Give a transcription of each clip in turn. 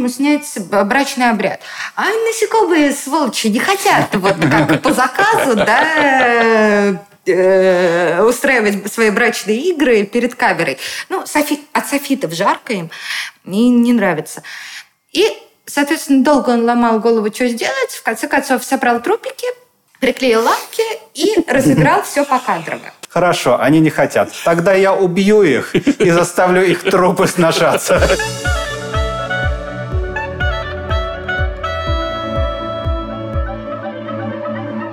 ему снять брачный обряд. А насекомые, сволочи, не хотят вот как по заказу, да, э, устраивать свои брачные игры перед камерой. Ну, софи, от софитов жарко им, и не нравится. И, соответственно, долго он ломал голову, что сделать. В конце концов, собрал трупики, приклеил ламки и разыграл все по кадрово. Хорошо, они не хотят. Тогда я убью их и заставлю их трупы сношаться.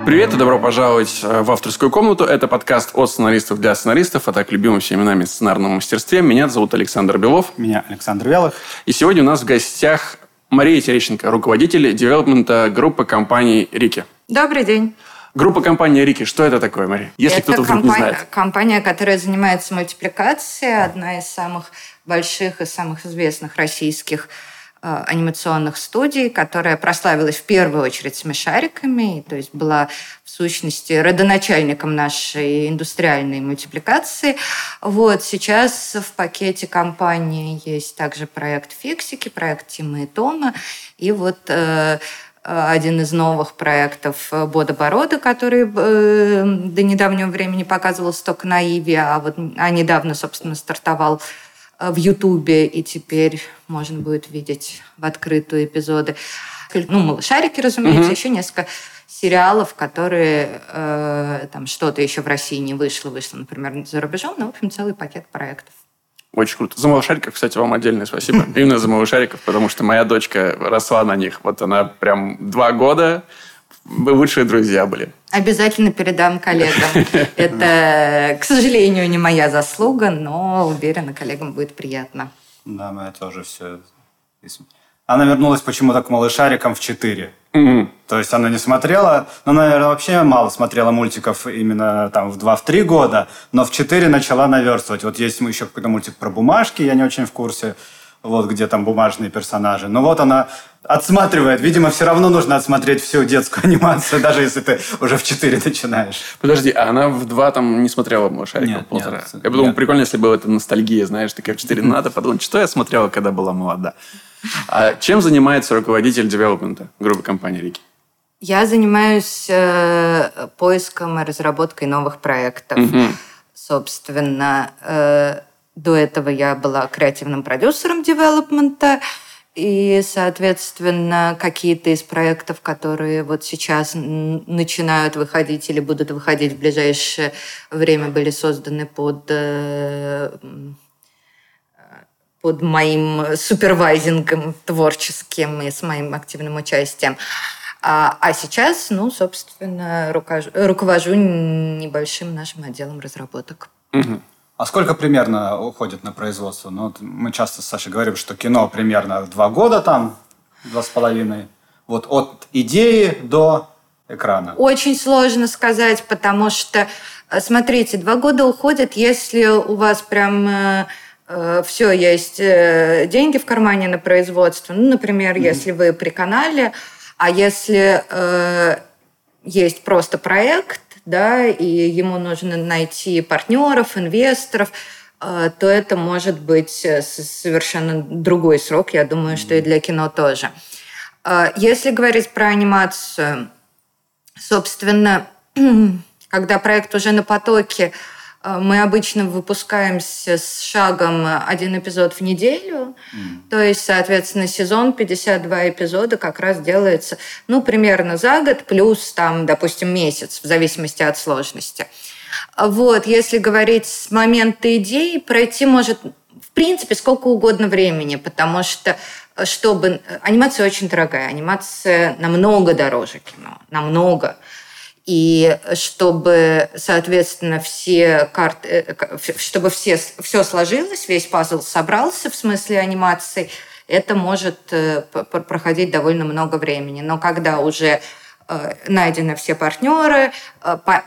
Привет и добро пожаловать э, в авторскую комнату. Это подкаст от сценаристов для сценаристов, а так любимым всеми нами сценарном мастерстве. Меня зовут Александр Белов. Меня Александр Вялых. И сегодня у нас в гостях Мария Терещенко, руководитель девелопмента группы компании «Рики». Добрый день. Группа компании «Рики». Что это такое, Мария? Если кто-то вдруг компания, не знает. компания, которая занимается мультипликацией, одна из самых больших и самых известных российских анимационных студий, которая прославилась в первую очередь смешариками, то есть была в сущности родоначальником нашей индустриальной мультипликации. Вот сейчас в пакете компании есть также проект «Фиксики», проект Тима и Тома, и вот э, один из новых проектов Бода Борода, который э, до недавнего времени показывался только на Иви, а вот а недавно, собственно, стартовал в Ютубе, и теперь можно будет видеть в открытую эпизоды. Ну, малышарики, разумеется, угу. еще несколько сериалов, которые э, там что-то еще в России не вышло, вышло, например, за рубежом, но, в общем, целый пакет проектов. Очень круто. За малышариков, кстати, вам отдельное спасибо. Именно за малышариков, потому что моя дочка росла на них. Вот она прям два года вы лучшие друзья были. Обязательно передам коллегам. Это, к сожалению, не моя заслуга, но уверена, коллегам будет приятно. Да, мы тоже все... Она вернулась почему-то к малышарикам в 4. Mm-hmm. То есть она не смотрела, ну, наверное, вообще мало смотрела мультиков именно там в 2-3 года, но в 4 начала наверстывать. Вот есть еще какой-то мультик про бумажки, я не очень в курсе вот где там бумажные персонажи. Но вот она отсматривает. Видимо, все равно нужно отсмотреть всю детскую анимацию, даже если ты уже в 4 начинаешь. Подожди, а она в 2 там не смотрела «Малышариков» нет, полтора? Нет, я подумал, прикольно, если была это ностальгия, знаешь, такая в 4 надо подумать, что я смотрела, когда была молода. А чем занимается руководитель девелопмента группы компании «Рики»? Я занимаюсь э, поиском и разработкой новых проектов. Угу. Собственно, э, до этого я была креативным продюсером девелопмента, и, соответственно, какие-то из проектов, которые вот сейчас начинают выходить или будут выходить в ближайшее время, были созданы под э, под моим супервайзингом творческим и с моим активным участием. А, а сейчас, ну, собственно, руковожу небольшим нашим отделом разработок. Угу. А сколько примерно уходит на производство? Ну, вот мы часто с Сашей говорим, что кино примерно два года там, два с половиной. Вот от идеи до экрана. Очень сложно сказать, потому что, э, смотрите, два года уходят, если у вас прям э, э все есть деньги в кармане на производство. Ну, например, mm-hmm. если вы при канале, а если э, есть просто проект, да, и ему нужно найти партнеров, инвесторов, э, то это может быть э, совершенно другой срок, я думаю, что и для кино тоже. Э, если говорить про анимацию, собственно, когда проект уже на потоке, мы обычно выпускаемся с шагом один эпизод в неделю. Mm. То есть, соответственно, сезон 52 эпизода как раз делается, ну, примерно за год, плюс там, допустим, месяц, в зависимости от сложности. Вот, если говорить с момента идеи, пройти может, в принципе, сколько угодно времени, потому что чтобы... Анимация очень дорогая, анимация намного дороже кино, намного. И чтобы, соответственно, все карты, э, чтобы все, все сложилось, весь пазл собрался в смысле анимации, это может э, проходить довольно много времени. Но когда уже э, найдены все партнеры,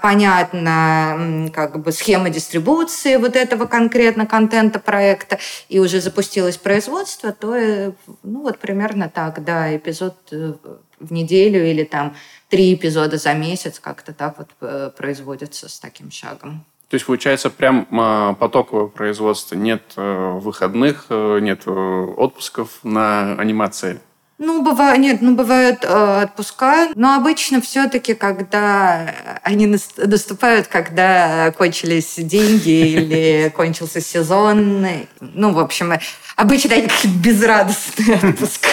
понятна как бы схема дистрибуции вот этого конкретно контента проекта, и уже запустилось производство, то ну вот примерно так, да, эпизод в неделю или там три эпизода за месяц, как-то так вот э, производится с таким шагом. То есть, получается, прям а, потоковое производство. Нет э, выходных, э, нет отпусков на анимации. Ну, бывает, нет, ну, бывают э, отпуска, но обычно все-таки, когда они наступают, когда кончились деньги или кончился сезон, ну, в общем, обычно они безрадостные отпуска.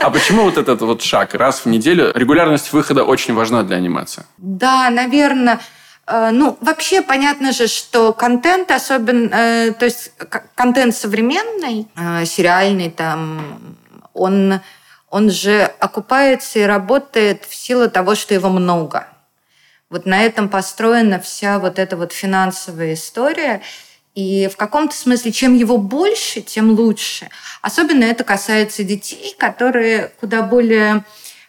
А почему вот этот вот шаг раз в неделю? Регулярность выхода очень важна для анимации. Да, наверное, э, ну, вообще понятно же, что контент особенно, э, то есть контент современный, э, сериальный там, он он же окупается и работает в силу того, что его много. Вот на этом построена вся вот эта вот финансовая история. И в каком-то смысле, чем его больше, тем лучше. Особенно это касается детей, которые куда более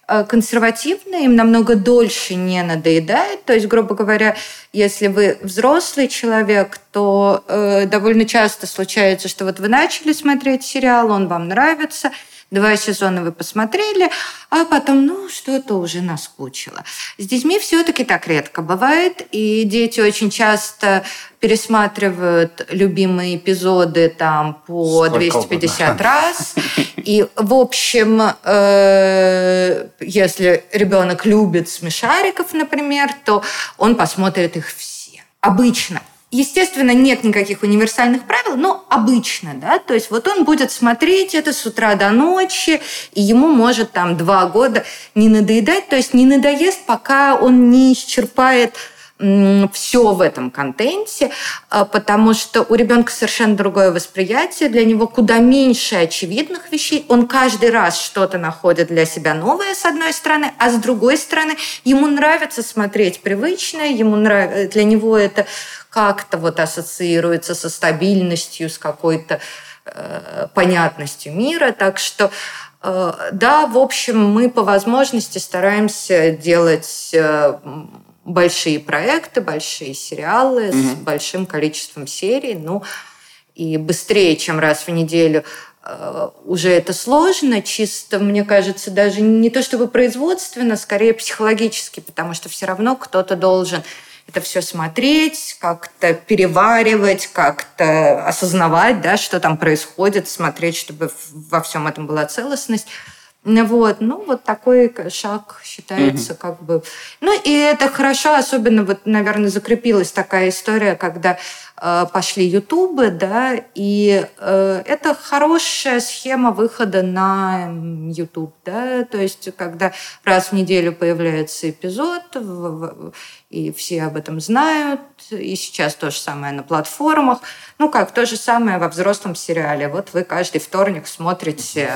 э, консервативные, им намного дольше не надоедает. То есть, грубо говоря, если вы взрослый человек, то э, довольно часто случается, что вот вы начали смотреть сериал, он вам нравится – Два сезона вы посмотрели, а потом, ну, что-то уже наскучило. С детьми все-таки так редко бывает, и дети очень часто пересматривают любимые эпизоды там по Сколько 250 угодно. раз. И, в общем, э, если ребенок любит смешариков, например, то он посмотрит их все. Обычно. Естественно, нет никаких универсальных правил, но обычно, да, то есть вот он будет смотреть это с утра до ночи, и ему может там два года не надоедать, то есть не надоест, пока он не исчерпает все в этом контенте, а, потому что у ребенка совершенно другое восприятие, для него куда меньше очевидных вещей, он каждый раз что-то находит для себя новое, с одной стороны, а с другой стороны, ему нравится смотреть привычное, ему нравится, для него это как-то вот ассоциируется со стабильностью, с какой-то э, понятностью мира. Так что э, да, в общем, мы по возможности стараемся делать э, большие проекты, большие сериалы mm-hmm. с большим количеством серий. Ну, и быстрее, чем раз в неделю э, уже это сложно, чисто, мне кажется, даже не то чтобы производственно, скорее психологически, потому что все равно кто-то должен это все смотреть, как-то переваривать, как-то осознавать, да, что там происходит, смотреть, чтобы во всем этом была целостность. Вот, ну, вот такой шаг считается угу. как бы... Ну, и это хорошо, особенно вот, наверное, закрепилась такая история, когда э, пошли ютубы, да, и э, это хорошая схема выхода на ютуб, да, то есть когда раз в неделю появляется эпизод, в, в, и все об этом знают, и сейчас то же самое на платформах, ну, как то же самое во взрослом сериале. Вот вы каждый вторник смотрите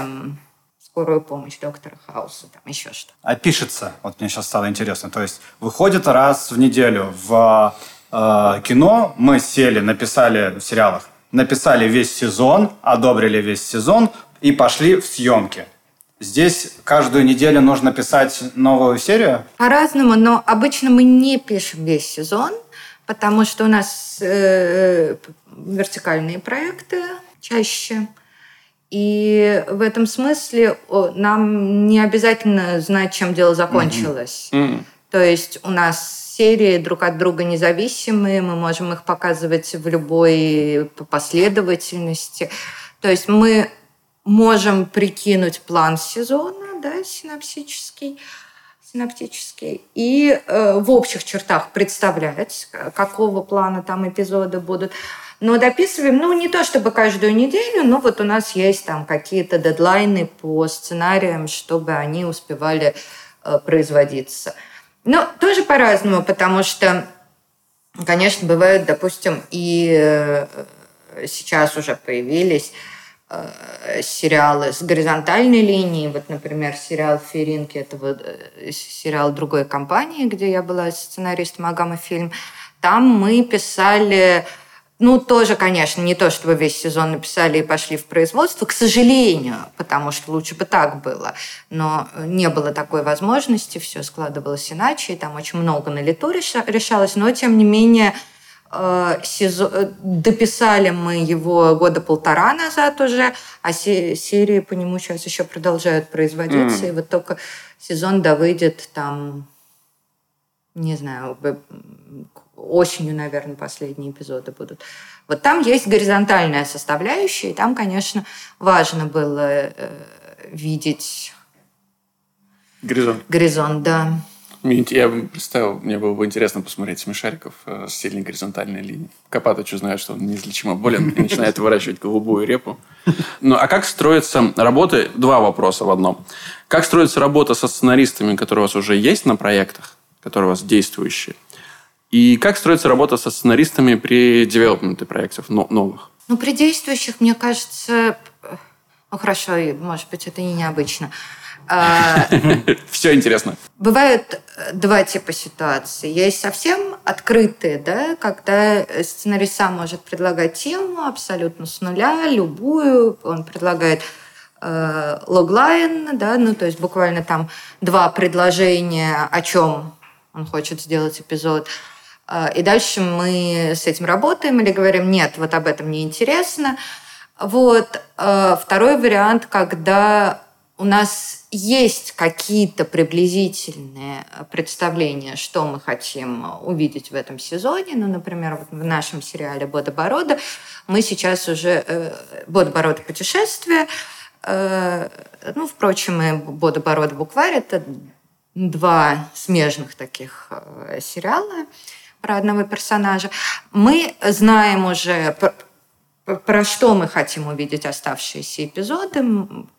скорую помощь доктора Хауса, там еще что. А пишется, вот мне сейчас стало интересно, то есть выходит раз в неделю в э, кино, мы сели, написали в сериалах, написали весь сезон, одобрили весь сезон и пошли в съемки. Здесь каждую неделю нужно писать новую серию? По-разному, но обычно мы не пишем весь сезон, потому что у нас э, вертикальные проекты чаще. И в этом смысле нам не обязательно знать, чем дело закончилось. Mm-hmm. Mm-hmm. То есть у нас серии друг от друга независимые, мы можем их показывать в любой последовательности. То есть мы можем прикинуть план сезона, да, синапсический, синаптический, и э, в общих чертах представлять, какого плана там эпизоды будут. Но дописываем, ну, не то чтобы каждую неделю, но вот у нас есть там какие-то дедлайны по сценариям, чтобы они успевали э, производиться. Но тоже по-разному, потому что, конечно, бывают, допустим, и э, сейчас уже появились э, сериалы с горизонтальной линией. Вот, например, сериал «Феринки» — это вот э, сериал другой компании, где я была сценаристом Агама Фильм. Там мы писали ну, тоже, конечно, не то, чтобы весь сезон написали и пошли в производство, к сожалению, потому что лучше бы так было. Но не было такой возможности, все складывалось иначе, и там очень много на лету решалось, но, тем не менее, э, сезон... дописали мы его года полтора назад уже, а серии по нему сейчас еще продолжают производиться, mm. и вот только сезон да выйдет там, не знаю, осенью, наверное, последние эпизоды будут. Вот там есть горизонтальная составляющая, и там, конечно, важно было э, видеть горизонт. Горизонт, да. Я бы представил, мне было бы интересно посмотреть смешариков э, с сильной горизонтальной линией. Копатыч узнает, что он неизлечимо болен и начинает выращивать голубую репу. Ну, а как строится работа? Два вопроса в одном. Как строится работа со сценаристами, которые у вас уже есть на проектах, которые у вас действующие? И как строится работа со сценаристами при девелопменте проектов новых? Ну, при действующих, мне кажется, ну хорошо, может быть, это и необычно. А, Все интересно. Бывают э, два типа ситуаций. Есть совсем открытые, да, когда сценарист сам может предлагать тему абсолютно с нуля, любую. Он предлагает э, логлайн, да, ну то есть буквально там два предложения, о чем он хочет сделать эпизод. Э, и дальше мы с этим работаем или говорим, нет, вот об этом не интересно. Вот. Э, второй вариант, когда у нас есть какие-то приблизительные представления, что мы хотим увидеть в этом сезоне. Ну, например, вот в нашем сериале «Бодоборода» мы сейчас уже э, «Бодоборода путешествие», э, ну, впрочем, и «Бодоборода букварь» — это два смежных таких э, сериала про одного персонажа. Мы знаем уже про что мы хотим увидеть оставшиеся эпизоды,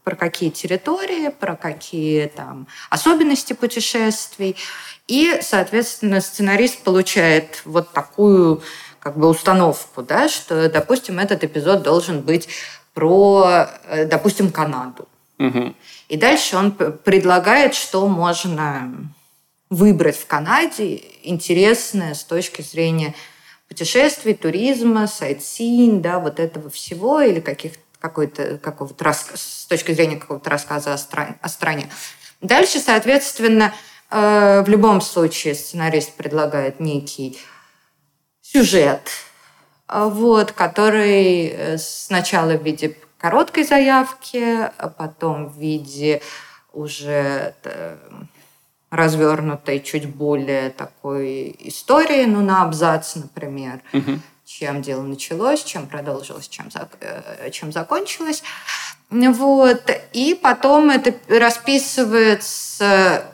про какие территории, про какие там особенности путешествий. И, соответственно, сценарист получает вот такую как бы установку, да, что, допустим, этот эпизод должен быть про, э, допустим, Канаду. Угу. И дальше он предлагает, что можно выбрать в Канаде интересное с точки зрения путешествий, туризма, сайтсин, да, вот этого всего или каких какой-то какого-то рас... с точки зрения какого-то рассказа о, стране, о стране. Дальше, соответственно, э, в любом случае сценарист предлагает некий сюжет, э, вот, который э, сначала в виде короткой заявки, а потом в виде уже развернутой, чуть более такой истории, ну, на абзац, например, угу. чем дело началось, чем продолжилось, чем, э, чем закончилось. Вот. И потом это расписывается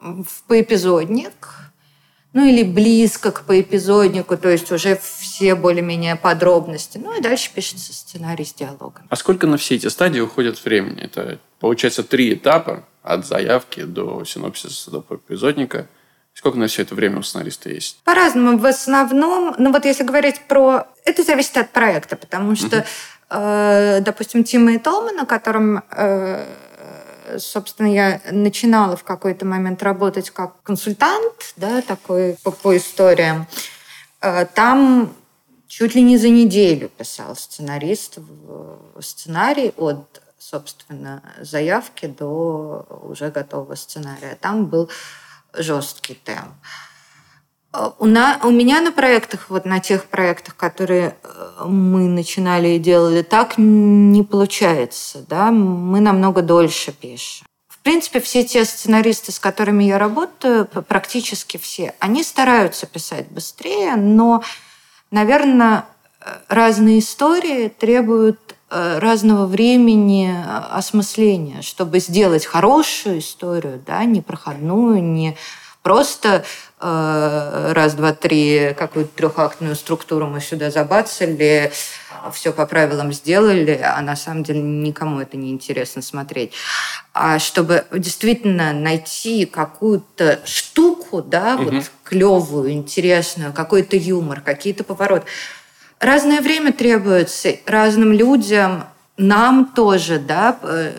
в поэпизодник, ну или близко к поэпизоднику, то есть уже все более-менее подробности. Ну и дальше пишется сценарий с диалогом. А сколько на все эти стадии уходит времени? Это, получается, три этапа от заявки до синопсиса, до эпизодника. Сколько на все это время у сценариста есть? По-разному. В основном, ну вот если говорить про... Это зависит от проекта, потому что, э, допустим, Тима и Тома, на котором, э, собственно, я начинала в какой-то момент работать как консультант, да, такой по, по историям, э, там чуть ли не за неделю писал сценарист сценарий от собственно, заявки до уже готового сценария. Там был жесткий темп. У, на, у меня на проектах, вот на тех проектах, которые э, мы начинали и делали, так не получается. Да? Мы намного дольше пишем. В принципе, все те сценаристы, с которыми я работаю, практически все, они стараются писать быстрее, но, наверное, э, разные истории требуют Э, разного времени э, осмысления, чтобы сделать хорошую историю, да, не проходную, не просто раз, два, три какую-то трехактную структуру мы сюда забацали, все по правилам сделали, а на самом деле никому это не интересно смотреть. А чтобы действительно найти какую-то штуку, да, угу. вот клевую, интересную, какой-то юмор, какие-то повороты разное время требуется разным людям, нам тоже, да, э,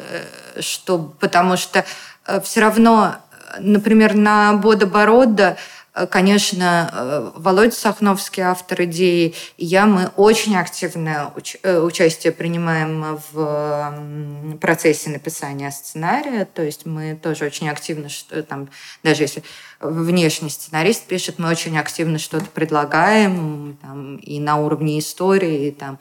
что, потому что э, все равно, например, на Бода Борода Э, конечно, э, Володя Сахновский, автор идеи, и я, мы очень активное уч- э, участие принимаем в процессе написания сценария. То есть мы тоже очень активно, что, там, даже если внешний сценарист пишет, мы очень активно что-то предлагаем там, и на уровне истории, и там,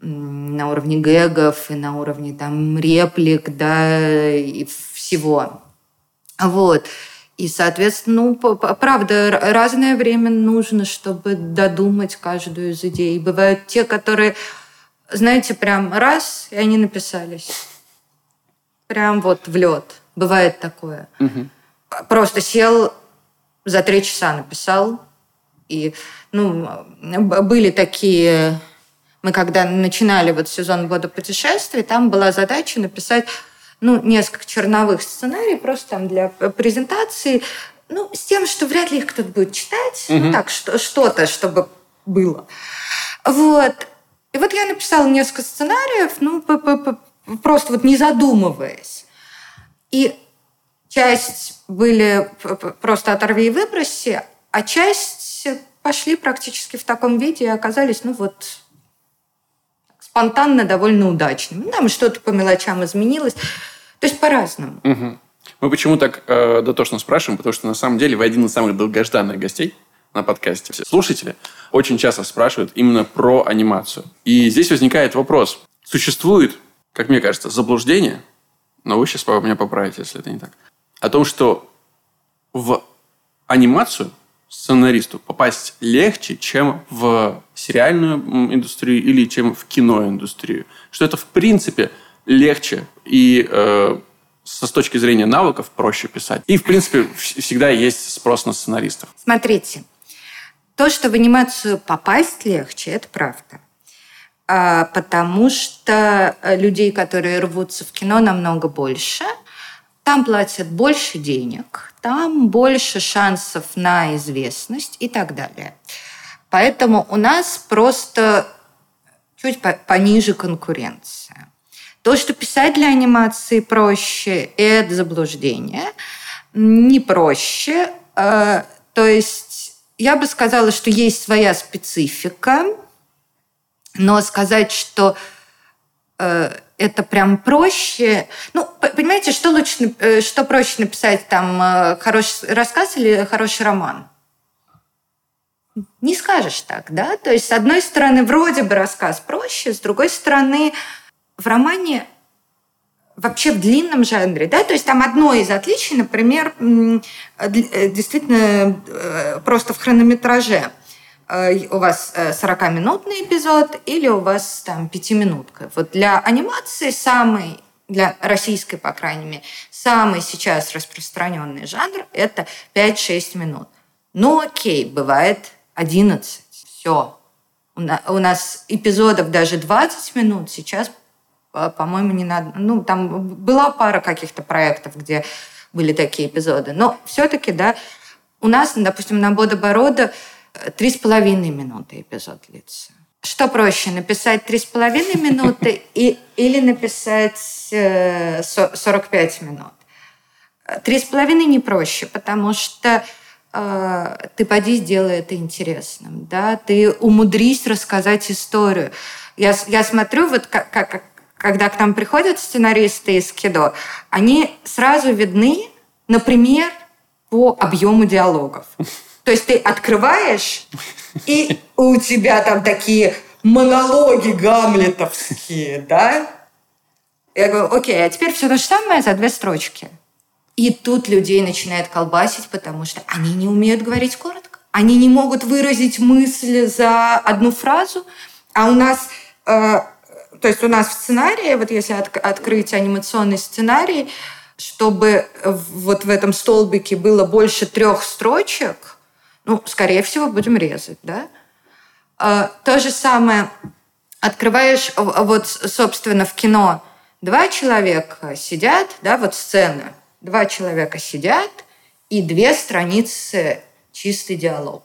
на уровне гэгов, и на уровне там, реплик, да, и всего. Вот. И, соответственно, ну, правда, разное время нужно, чтобы додумать каждую из идей. Бывают те, которые, знаете, прям раз, и они написались. Прям вот в лед. Бывает такое. Угу. Просто сел, за три часа написал. И, ну, были такие... Мы когда начинали вот сезон года путешествий, там была задача написать ну, несколько черновых сценариев просто там для презентации, ну, с тем, что вряд ли их кто-то будет читать, угу. ну, так, что, что-то, чтобы было. Вот. И вот я написала несколько сценариев, ну, просто вот не задумываясь. И часть были просто оторви и выброси, а часть пошли практически в таком виде и оказались, ну вот, спонтанно довольно удачным. Там что-то по мелочам изменилось. То есть по-разному. Угу. Мы почему так э, дотошно спрашиваем? Потому что на самом деле вы один из самых долгожданных гостей на подкасте. Слушатели очень часто спрашивают именно про анимацию. И здесь возникает вопрос. Существует, как мне кажется, заблуждение, но вы сейчас меня поправите, если это не так, о том, что в анимацию сценаристу попасть легче, чем в сериальную индустрию или чем в киноиндустрию. Что это, в принципе, легче и э, с точки зрения навыков проще писать. И, в принципе, всегда есть спрос на сценаристов. Смотрите, то, что в анимацию попасть легче, это правда. А, потому что людей, которые рвутся в кино, намного больше. Там платят больше денег, там больше шансов на известность и так далее. Поэтому у нас просто чуть пониже конкуренция. То, что писать для анимации проще, это заблуждение. Не проще. Э, то есть я бы сказала, что есть своя специфика, но сказать, что э, это прям проще. Ну, понимаете, что лучше, э, что проще написать там хороший рассказ или хороший роман? Не скажешь так, да? То есть, с одной стороны, вроде бы рассказ проще, с другой стороны, в романе вообще в длинном жанре, да, то есть там одно из отличий, например, э, действительно э, просто в хронометраже э, у вас 40-минутный эпизод или у вас там 5-минутка. Вот для анимации самый, для российской, по крайней мере, самый сейчас распространенный жанр – это 5-6 минут. Ну окей, бывает 11, все. У нас эпизодов даже 20 минут сейчас по-моему, не надо. Ну, там была пара каких-то проектов, где были такие эпизоды. Но все-таки, да, у нас, допустим, на Бодоборода три с половиной минуты эпизод длится. Что проще, написать три с половиной минуты и, или написать 45 минут? Три с половиной не проще, потому что э, ты поди сделай это интересным, да, ты умудрись рассказать историю. Я, я смотрю, вот как, как, когда к нам приходят сценаристы из кино, они сразу видны, например, по объему диалогов. То есть ты открываешь, и у тебя там такие монологи гамлетовские, да? Я говорю, окей, а теперь все то же самое за две строчки. И тут людей начинает колбасить, потому что они не умеют говорить коротко. Они не могут выразить мысль за одну фразу. А у нас э, то есть у нас в сценарии, вот если от, открыть анимационный сценарий, чтобы вот в этом столбике было больше трех строчек, ну, скорее всего, будем резать, да? А, то же самое открываешь, вот, собственно, в кино два человека сидят, да, вот сцена, два человека сидят, и две страницы чистый диалог.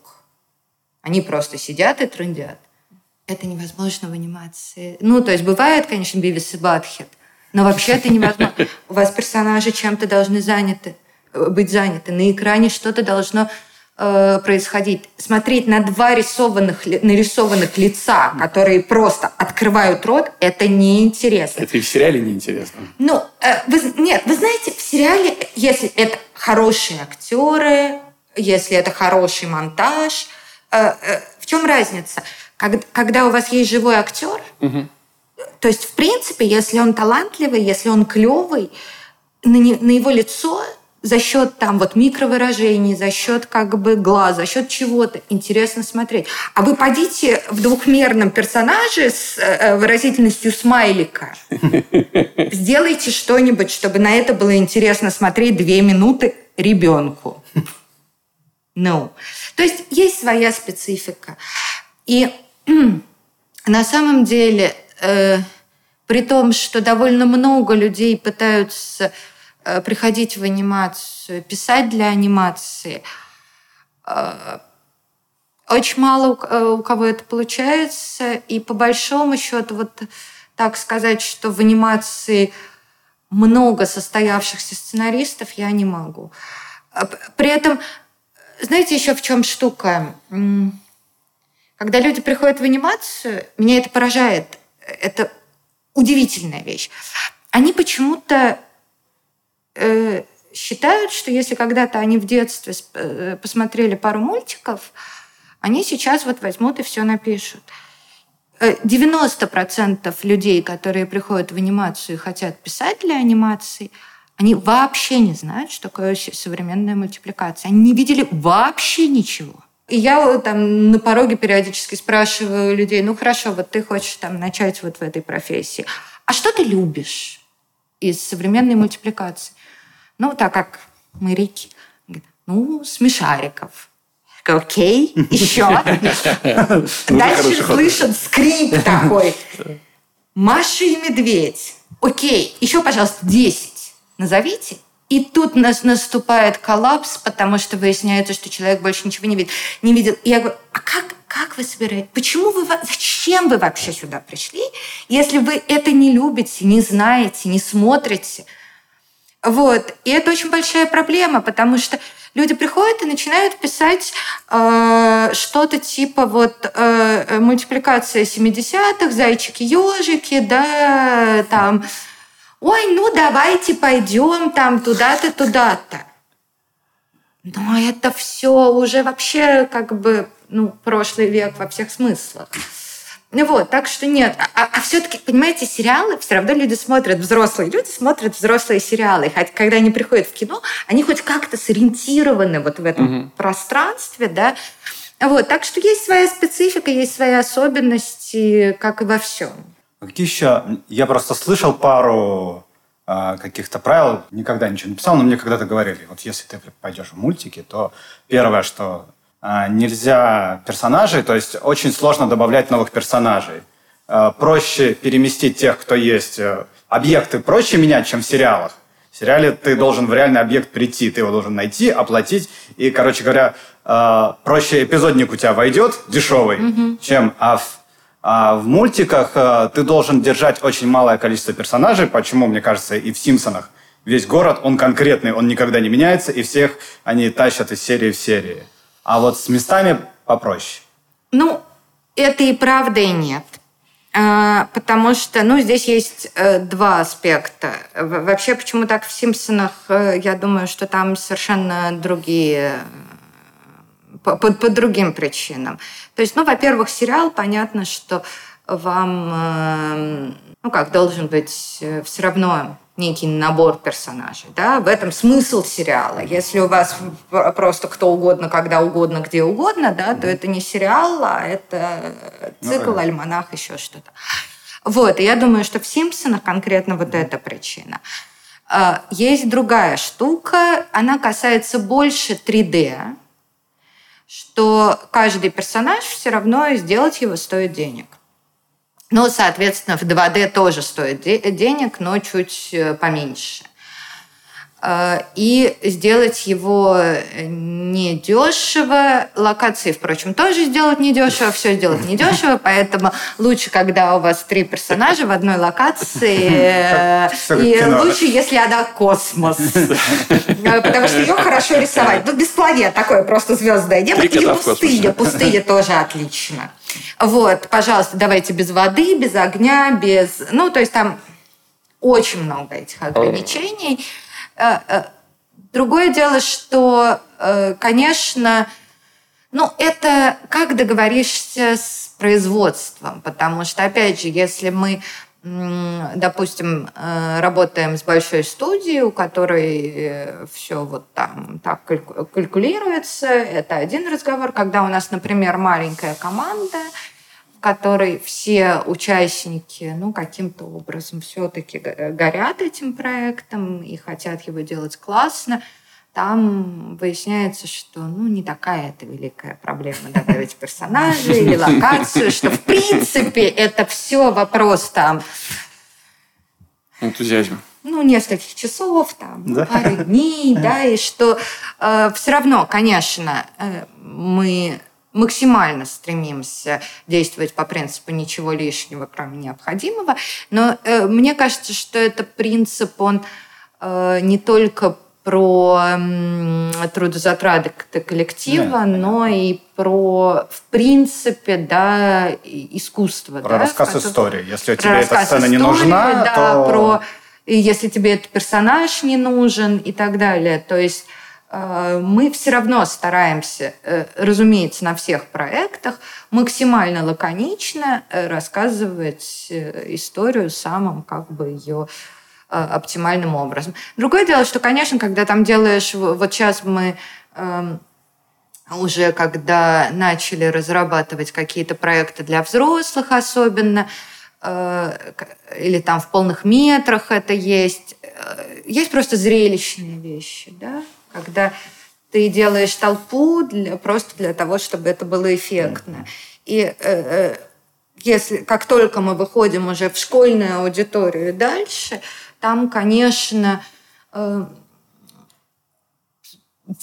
Они просто сидят и трындят это невозможно в анимации. Ну, то есть бывает, конечно, Бивис и Батхед, но вообще это невозможно. У вас персонажи чем-то должны заняты, быть заняты. На экране что-то должно э, происходить. Смотреть на два рисованных, нарисованных лица, которые просто открывают рот, это неинтересно. Это и в сериале неинтересно. Ну, э, вы, нет, вы знаете, в сериале, если это хорошие актеры, если это хороший монтаж, э, э, в чем разница? когда у вас есть живой актер, угу. то есть, в принципе, если он талантливый, если он клевый, на, не, на его лицо за счет там вот микровыражений, за счет как бы глаз, за счет чего-то интересно смотреть. А вы подите в двухмерном персонаже с э, выразительностью смайлика, сделайте что-нибудь, чтобы на это было интересно смотреть две минуты ребенку. Ну, то есть есть своя специфика. И на самом деле, э, при том, что довольно много людей пытаются Э, приходить в анимацию, писать для анимации. Э, очень мало э, у кого это получается, и по большому счету, вот так сказать, что в анимации много состоявшихся сценаристов я не могу. При этом, знаете, еще в чем штука? Когда люди приходят в анимацию, меня это поражает. Это удивительная вещь. Они почему-то э, считают, что если когда-то они в детстве э, посмотрели пару мультиков, они сейчас вот возьмут и все напишут. 90% э, людей, которые приходят в анимацию и хотят писать для анимации, они вообще не знают, что такое современная мультипликация. Они не видели вообще ничего. И я там на пороге периодически спрашиваю людей, ну хорошо, вот ты хочешь там начать вот в этой профессии, а что ты любишь из современной мультипликации? Ну, так как мы рики. Ну, смешариков. Окей, еще. Дальше слышен скрип такой. Маша и медведь. Окей, еще, пожалуйста, 10 назовите. И тут нас наступает коллапс, потому что выясняется, что человек больше ничего не видит. Не видит. И я говорю, а как, как вы собираетесь? Почему вы, зачем вы вообще сюда пришли, если вы это не любите, не знаете, не смотрите? Вот. И это очень большая проблема, потому что люди приходят и начинают писать э, что-то типа вот э, мультипликация 70-х, зайчики-ежики, да, там, ой, ну давайте пойдем там туда-то, туда-то. Но это все уже вообще как бы ну, прошлый век во всех смыслах. Вот, так что нет. А, а все-таки, понимаете, сериалы, все равно люди смотрят, взрослые люди смотрят взрослые сериалы. Хотя, когда они приходят в кино, они хоть как-то сориентированы вот в этом угу. пространстве, да. Вот, так что есть своя специфика, есть свои особенности, как и во всем. Какие еще? Я просто слышал пару э, каких-то правил, никогда ничего не писал, но мне когда-то говорили, вот если ты пойдешь в мультики, то первое, что а, нельзя персонажей, то есть очень сложно добавлять новых персонажей. А, проще переместить тех, кто есть. Э, объекты проще менять, чем в сериалах. В сериале ты должен в реальный объект прийти, ты его должен найти, оплатить. И, короче говоря, а, проще эпизодник у тебя войдет дешевый, mm-hmm. чем а в, а в мультиках ты должен держать очень малое количество персонажей. Почему, мне кажется, и в «Симпсонах» весь город, он конкретный, он никогда не меняется, и всех они тащат из серии в серии. А вот с местами попроще. Ну, это и правда, и нет. А, потому что, ну, здесь есть э, два аспекта. Вообще, почему так в «Симпсонах», э, я думаю, что там совершенно другие по, по, по другим причинам. То есть, ну, во-первых, сериал, понятно, что вам, э, ну, как, должен быть все равно некий набор персонажей. Да? В этом смысл сериала. Если у вас просто кто угодно, когда угодно, где угодно, да, то это не сериал, а это цикл, ну, альманах, еще что-то. Вот, и я думаю, что в «Симпсонах» конкретно вот эта причина. А, есть другая штука, она касается больше 3D, что каждый персонаж все равно сделать его стоит денег. Ну, соответственно, в 2D тоже стоит денег, но чуть э, поменьше. Э, и сделать его э, недешево. Локации, впрочем, тоже сделать недешево. Все сделать недешево, поэтому лучше, когда у вас три персонажа в одной локации. И лучше, если она космос. Потому что ее хорошо рисовать. Ну, без планет такое просто звездное небо. И пустыня. Пустыня тоже отлично. Вот, пожалуйста, давайте без воды, без огня, без... Ну, то есть там очень много этих ограничений. Э, э, другое дело, что, э, конечно, ну, это как договоришься с производством, потому что, опять же, если мы допустим, э, работаем с большой студией, у которой э, все вот там так калькулируется, это один разговор. Когда у нас, например, маленькая команда, в которой все участники, ну, каким-то образом все-таки горят этим проектом и хотят его делать классно, там выясняется, что ну, не такая это великая проблема добавить персонажей или локацию, что в принципе это все вопрос там энтузиазма. Ну, нескольких часов, там, да? пары дней, да, и что э, все равно, конечно, э, мы максимально стремимся действовать по принципу ничего лишнего, кроме необходимого. Но э, мне кажется, что это принцип, он э, не только про трудозатраты коллектива, да, но и про, в принципе, да, искусство. Про да, рассказ который... истории. Если тебе эта сцена истории, не нужна, да, то... про если тебе этот персонаж не нужен и так далее. То есть э, мы все равно стараемся, э, разумеется, на всех проектах максимально лаконично э, рассказывать историю самым как бы ее оптимальным образом. Другое дело, что, конечно, когда там делаешь... Вот сейчас мы эм, уже когда начали разрабатывать какие-то проекты для взрослых особенно, э, или там в полных метрах это есть, э, есть просто зрелищные вещи, да, когда ты делаешь толпу для, просто для того, чтобы это было эффектно. И если как только мы выходим уже в школьную аудиторию дальше, там, конечно, э,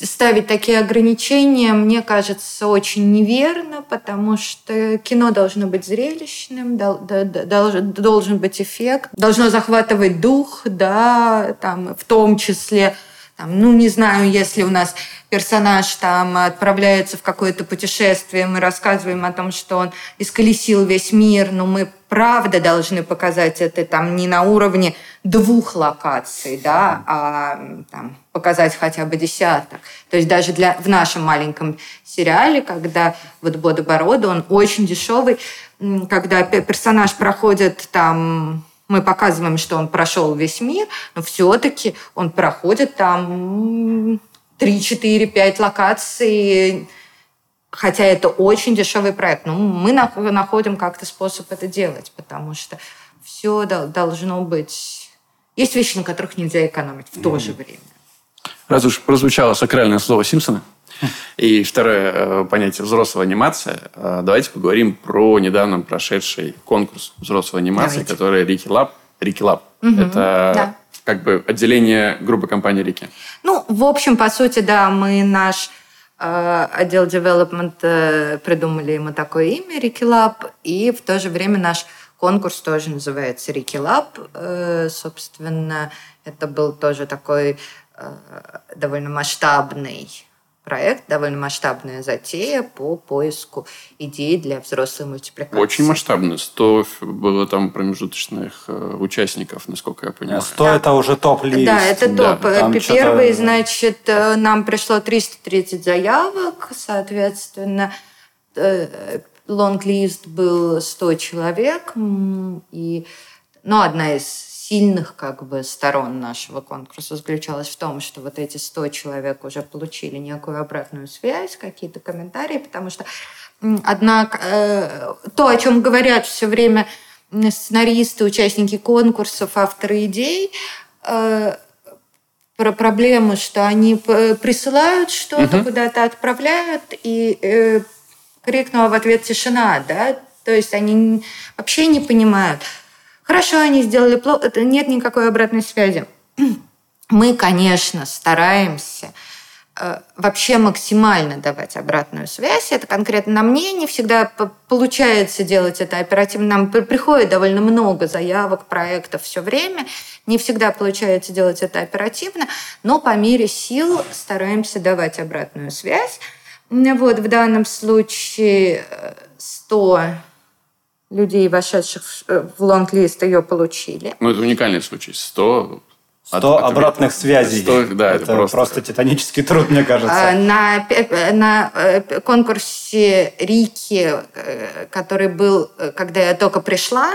ставить такие ограничения, мне кажется, очень неверно, потому что кино должно быть зрелищным, должен быть эффект, должно захватывать дух, да, там, в том числе, там, ну, не знаю, если у нас персонаж там отправляется в какое-то путешествие, мы рассказываем о том, что он исколесил весь мир, но мы правда должны показать это там не на уровне двух локаций, да, а там, показать хотя бы десяток. То есть даже для, в нашем маленьком сериале, когда вот Бода Борода, он очень дешевый, когда персонаж проходит там мы показываем, что он прошел весь мир, но все-таки он проходит там 3, 4, 5 локаций, хотя это очень дешевый проект. Но мы находим как-то способ это делать, потому что все должно быть... Есть вещи, на которых нельзя экономить в то же время. Раз уж прозвучало сакральное слово Симпсона, и второе э, понятие взрослая анимация. Э, давайте поговорим про недавно прошедший конкурс взрослой анимации, давайте. который Рики Лаб. Рики Лаб. Угу, это да как бы отделение группы компании Рики? Ну, в общем, по сути, да, мы наш э, отдел development э, придумали ему такое имя Riki Lab, и в то же время наш конкурс тоже называется Riki Lab. Э, собственно, это был тоже такой довольно масштабный проект, довольно масштабная затея по поиску идей для взрослой мультипликации. Очень масштабно. 100 было там промежуточных э, участников, насколько я понимаю. 100 да. это уже топ-лист. Да, это топ. Да, Первый, значит, э, нам пришло 330 заявок, соответственно, э, лонг-лист был 100 человек, и ну, одна из сильных как бы сторон нашего конкурса заключалась в том, что вот эти 100 человек уже получили некую обратную связь, какие-то комментарии, потому что однако э, то, о чем говорят все время сценаристы, участники конкурсов, авторы идей, э, про проблему, что они присылают что-то, угу. куда-то отправляют, и э, крикнула в ответ тишина, да, то есть они вообще не понимают, Хорошо, они сделали плохо, нет никакой обратной связи. Мы, конечно, стараемся э, вообще максимально давать обратную связь. Это конкретно на мне не всегда получается делать это оперативно. Нам приходит довольно много заявок, проектов все время. Не всегда получается делать это оперативно, но по мере сил стараемся давать обратную связь. Вот в данном случае 100 э, людей, вошедших э, в лонг-лист, ее получили. Ну, это уникальный случай. 100 100 от, обратных от, связей. 100, да, это, это просто... просто титанический труд, мне кажется. А, на, на э, конкурсе Рики, э, который был, когда я только пришла,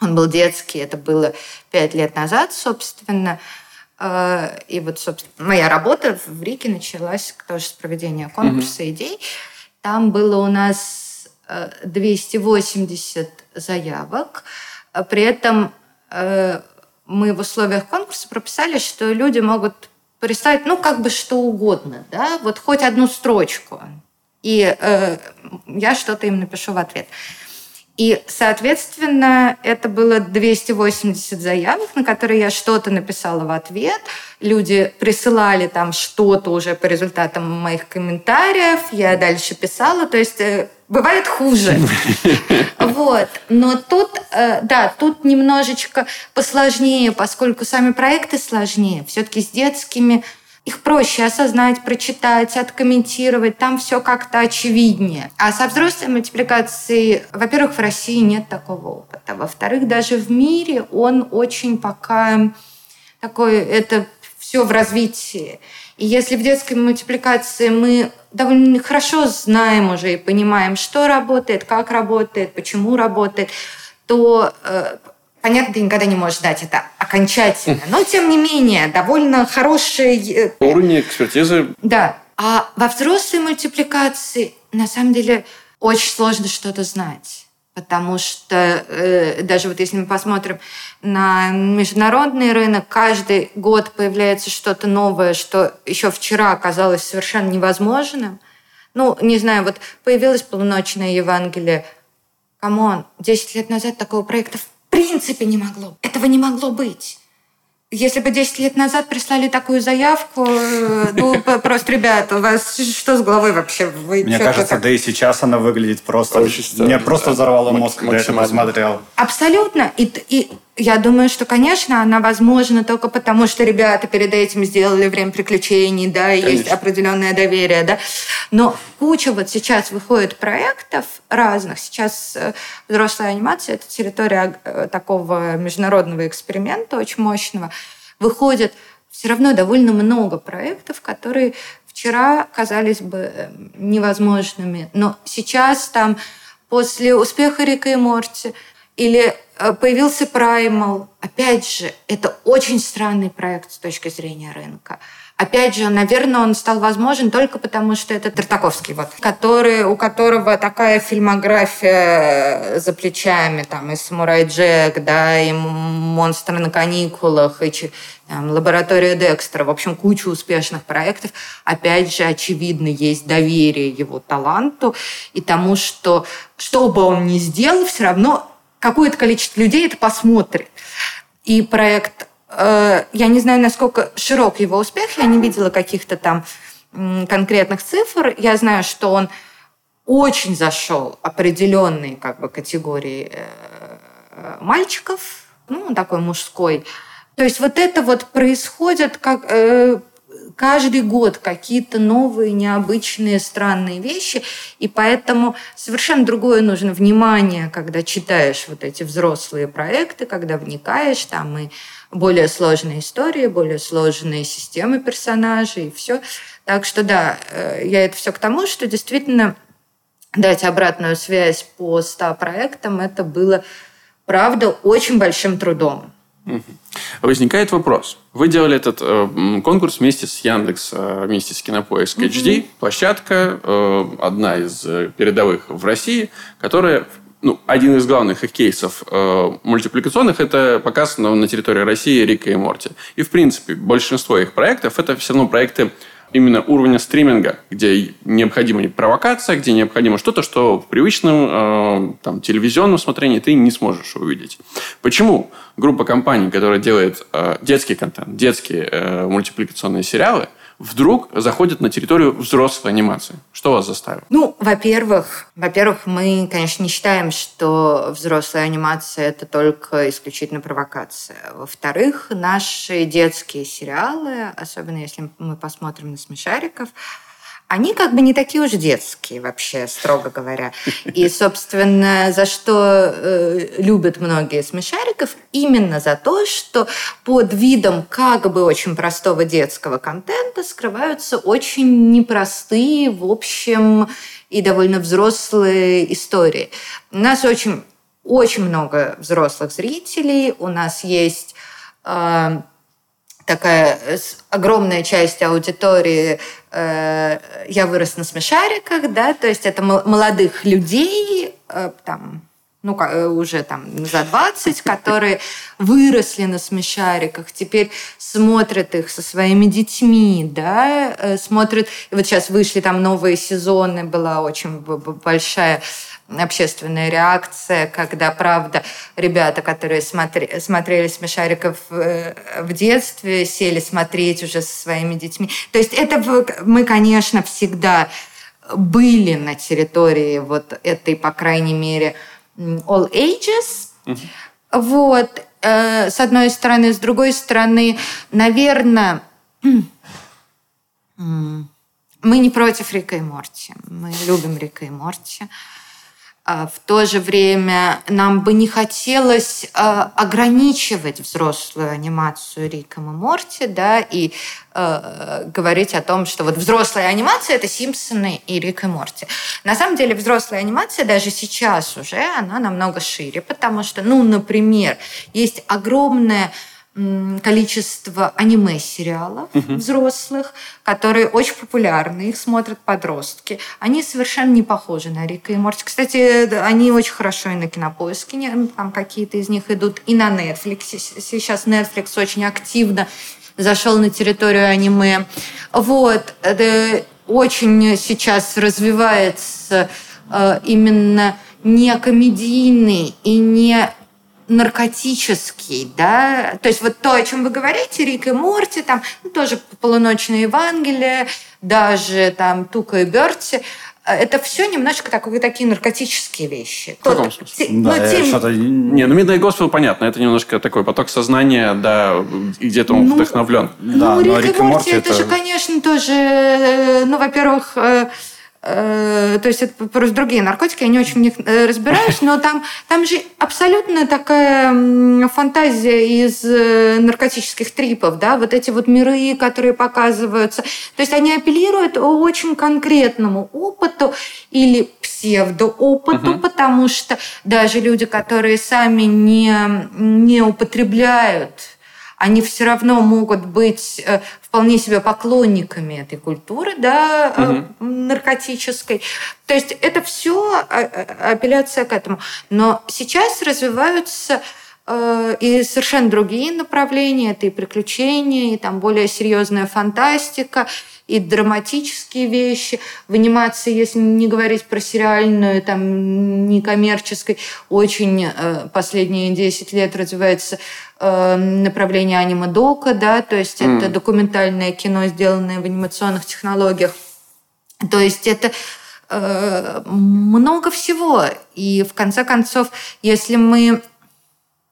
Он был детский, это было пять лет назад, собственно. Э, и вот, собственно, моя работа в Риге началась тоже с проведения конкурса mm-hmm. идей. Там было у нас 280 э, заявок. При этом э, мы в условиях конкурса прописали, что люди могут прислать, ну, как бы что угодно, да, вот хоть одну строчку. И э, я что-то им напишу в ответ. И, соответственно, это было 280 заявок, на которые я что-то написала в ответ. Люди присылали там что-то уже по результатам моих комментариев. Я дальше писала. То есть э, бывает хуже. Вот. Но тут, э, да, тут немножечко посложнее, поскольку сами проекты сложнее. Все-таки с детскими их проще осознать, прочитать, откомментировать, там все как-то очевиднее. А со взрослой мультипликацией, во-первых, в России нет такого опыта. Во-вторых, даже в мире он очень пока такой, это все в развитии. И если в детской мультипликации мы довольно хорошо знаем уже и понимаем, что работает, как работает, почему работает, то э, Понятно, ты никогда не можешь дать это окончательно, но тем не менее довольно хороший... Э, Уровень экспертизы. Да. А во взрослой мультипликации на самом деле очень сложно что-то знать. Потому что э, даже вот если мы посмотрим на международный рынок, каждый год появляется что-то новое, что еще вчера оказалось совершенно невозможным. Ну, не знаю, вот появилось полуночное Евангелие. Come on, 10 лет назад такого проекта в принципе не могло. Этого не могло быть. Если бы 10 лет назад прислали такую заявку, э, ну, просто, ребята, у вас что с головой вообще? Вы Мне кажется, да и сейчас она выглядит просто... Мне просто взорвало мозг, когда я это посмотрел. Абсолютно. И, и я думаю, что, конечно, она возможна только потому, что ребята перед этим сделали время приключений, да, и есть определенное доверие, да. Но куча вот сейчас выходит проектов разных. Сейчас э, взрослая анимация – это территория э, такого международного эксперимента очень мощного. Выходит все равно довольно много проектов, которые вчера казались бы э, невозможными. Но сейчас там после успеха Рика и Морти или появился Primal. Опять же, это очень странный проект с точки зрения рынка. Опять же, наверное, он стал возможен только потому, что это Тартаковский, вот, который, у которого такая фильмография за плечами, там, и «Самурай Джек», да, и «Монстр на каникулах», и там, «Лаборатория Декстера», в общем, куча успешных проектов. Опять же, очевидно, есть доверие его таланту и тому, что что бы он ни сделал, все равно какое-то количество людей это посмотрит. И проект, э, я не знаю, насколько широк его успех, я не видела каких-то там конкретных цифр. Я знаю, что он очень зашел определенные как бы категории э, мальчиков, ну, он такой мужской. То есть вот это вот происходит как э, каждый год какие-то новые, необычные, странные вещи, и поэтому совершенно другое нужно внимание, когда читаешь вот эти взрослые проекты, когда вникаешь, там и более сложные истории, более сложные системы персонажей, и все. Так что да, э, я это все к тому, что действительно дать обратную связь по 100 проектам, это было, правда, очень большим трудом. Возникает вопрос. Вы делали этот э, конкурс вместе с Яндекс, э, вместе с Кинопоиск HD. Угу. Площадка, э, одна из э, передовых в России, которая ну, один из главных их кейсов э, мультипликационных – это показ на, на территории России Рика и Морти. И, в принципе, большинство их проектов – это все равно проекты именно уровня стриминга, где необходима провокация, где необходимо что-то, что в привычном э, там, телевизионном смотрении ты не сможешь увидеть. Почему группа компаний, которая делает э, детский контент, детские э, мультипликационные сериалы – вдруг заходят на территорию взрослой анимации? Что вас заставило? Ну, во-первых, во-первых, мы, конечно, не считаем, что взрослая анимация это только исключительно провокация. Во-вторых, наши детские сериалы, особенно если мы посмотрим на смешариков, они как бы не такие уж детские вообще, строго говоря. И, собственно, за что э, любят многие смешариков, именно за то, что под видом как бы очень простого детского контента скрываются очень непростые, в общем, и довольно взрослые истории. У нас очень очень много взрослых зрителей, у нас есть э, такая огромная часть аудитории э, «Я вырос на смешариках», да, то есть это молодых людей, э, там, ну, э, уже там за 20, которые выросли на смешариках, теперь смотрят их со своими детьми, да, э, смотрят, и вот сейчас вышли там новые сезоны, была очень большая общественная реакция, когда, правда, ребята, которые смотри, смотрели «Смешариков» э, в детстве, сели смотреть уже со своими детьми. То есть это мы, конечно, всегда были на территории вот этой, по крайней мере, all ages. Mm-hmm. Вот, э, с одной стороны. С другой стороны, наверное, мы не против Рика и Морти. Мы любим Рика и Морти. А, в то же время нам бы не хотелось а, ограничивать взрослую анимацию Риком и Морти, да, и э, говорить о том, что вот взрослая анимация это Симпсоны и Рик и Морти. На самом деле взрослая анимация даже сейчас уже она намного шире, потому что, ну, например, есть огромное количество аниме-сериалов угу. взрослых, которые очень популярны, их смотрят подростки. Они совершенно не похожи на Рика и Морти. Кстати, они очень хорошо и на Кинопоиске, там какие-то из них идут, и на Netflix. Сейчас Netflix очень активно зашел на территорию аниме. Вот. Очень сейчас развивается э, именно не комедийный и не наркотический, да, то есть вот то, о чем вы говорите, Рик и Морти, там ну, тоже полуночное Евангелие, даже там Тука и Берти, это все немножечко такие, такие наркотические вещи. В каком смысле? Ну, да, тем... что-то... Не, ну Midnight Gospel понятно, это немножко такой поток сознания, да, и где-то он ну, вдохновлен. Ну, да, Рик, Рик и Морти, это, это же, конечно, тоже, э, ну, во-первых, э, Э, то есть это просто другие наркотики, я не очень в них э, разбираюсь, но там, там же абсолютно такая фантазия из э, наркотических трипов, да, вот эти вот миры, которые показываются. То есть они апеллируют очень конкретному опыту или псевдоопыту, угу. потому что даже люди, которые сами не, не употребляют они все равно могут быть э, вполне себе поклонниками этой культуры, да, угу. наркотической. То есть это все апелляция к этому. Но сейчас развиваются и совершенно другие направления. Это и приключения, и там более серьезная фантастика, и драматические вещи. В анимации, если не говорить про сериальную, там, некоммерческой, очень э, последние 10 лет развивается э, направление аниме-дока, да, то есть mm. это документальное кино, сделанное в анимационных технологиях. То есть это э, много всего. И в конце концов, если мы,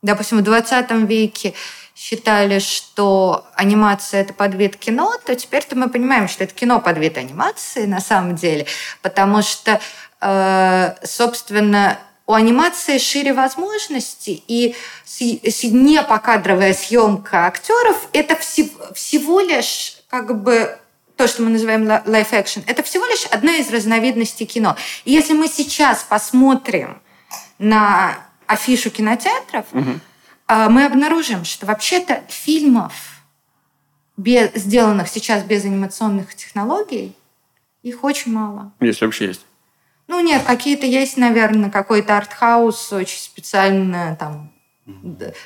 допустим, в 20 веке считали, что анимация это подвид кино, то теперь-то мы понимаем, что это кино подвид анимации на самом деле, потому что, э, собственно, у анимации шире возможностей, и непокадровая съемка актеров – это всего лишь как бы то, что мы называем live action, это всего лишь одна из разновидностей кино. И если мы сейчас посмотрим на афишу кинотеатров, угу. мы обнаружим, что вообще-то фильмов, без, сделанных сейчас без анимационных технологий, их очень мало. Если вообще есть. Ну, нет, какие-то есть, наверное, какой-то артхаус очень специально там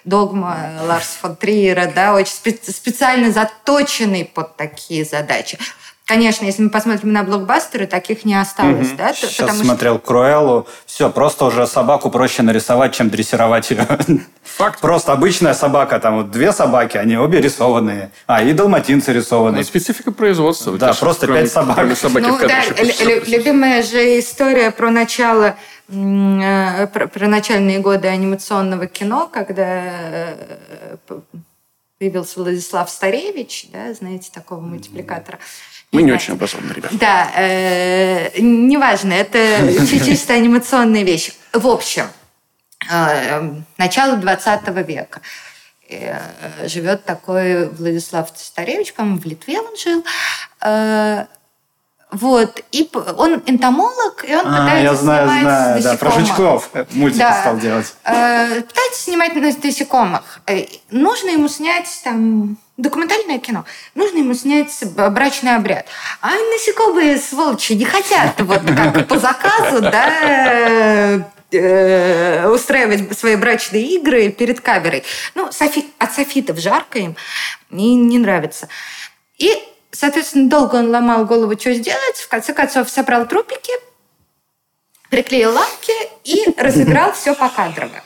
догма Ларс фон Триера, да, очень специально заточенный под такие задачи. Конечно, если мы посмотрим на блокбастеры, таких не осталось, угу. да? Сейчас потому смотрел что... Круэллу. Все, просто уже собаку проще нарисовать, чем дрессировать ее. Факт. Просто обычная собака, там вот две собаки, они обе рисованные. А, и далматинцы рисованные. Ну, специфика производства. Да, просто пять собак. Ну, да, любимая же история про начало э, про, про начальные годы анимационного кино, когда э, появился Владислав Старевич, да, знаете, такого мультипликатора. Mm-hmm мы не очень образованные ребята. Да, э, неважно, это чисто анимационная вещь. В общем, э, начало 20 века э, живет такой Владислав Цесаревич, по-моему, в Литве он жил. Вот. И он энтомолог, и он А, пытается я знаю, снимать знаю, да, про жучков мультики Да. стал делать. Э, пытается снимать нас- насекомых. Э, Нужно ему снять там документальное кино. Нужно ему снять брачный обряд. А насекомые, сволочи, не хотят вот как по заказу, да, э, устраивать свои брачные игры перед камерой. Ну, софи- от софитов жарко им, и не нравится. И, соответственно, долго он ломал голову, что сделать. В конце концов, собрал трупики, приклеил ламки и разыграл все покадрово.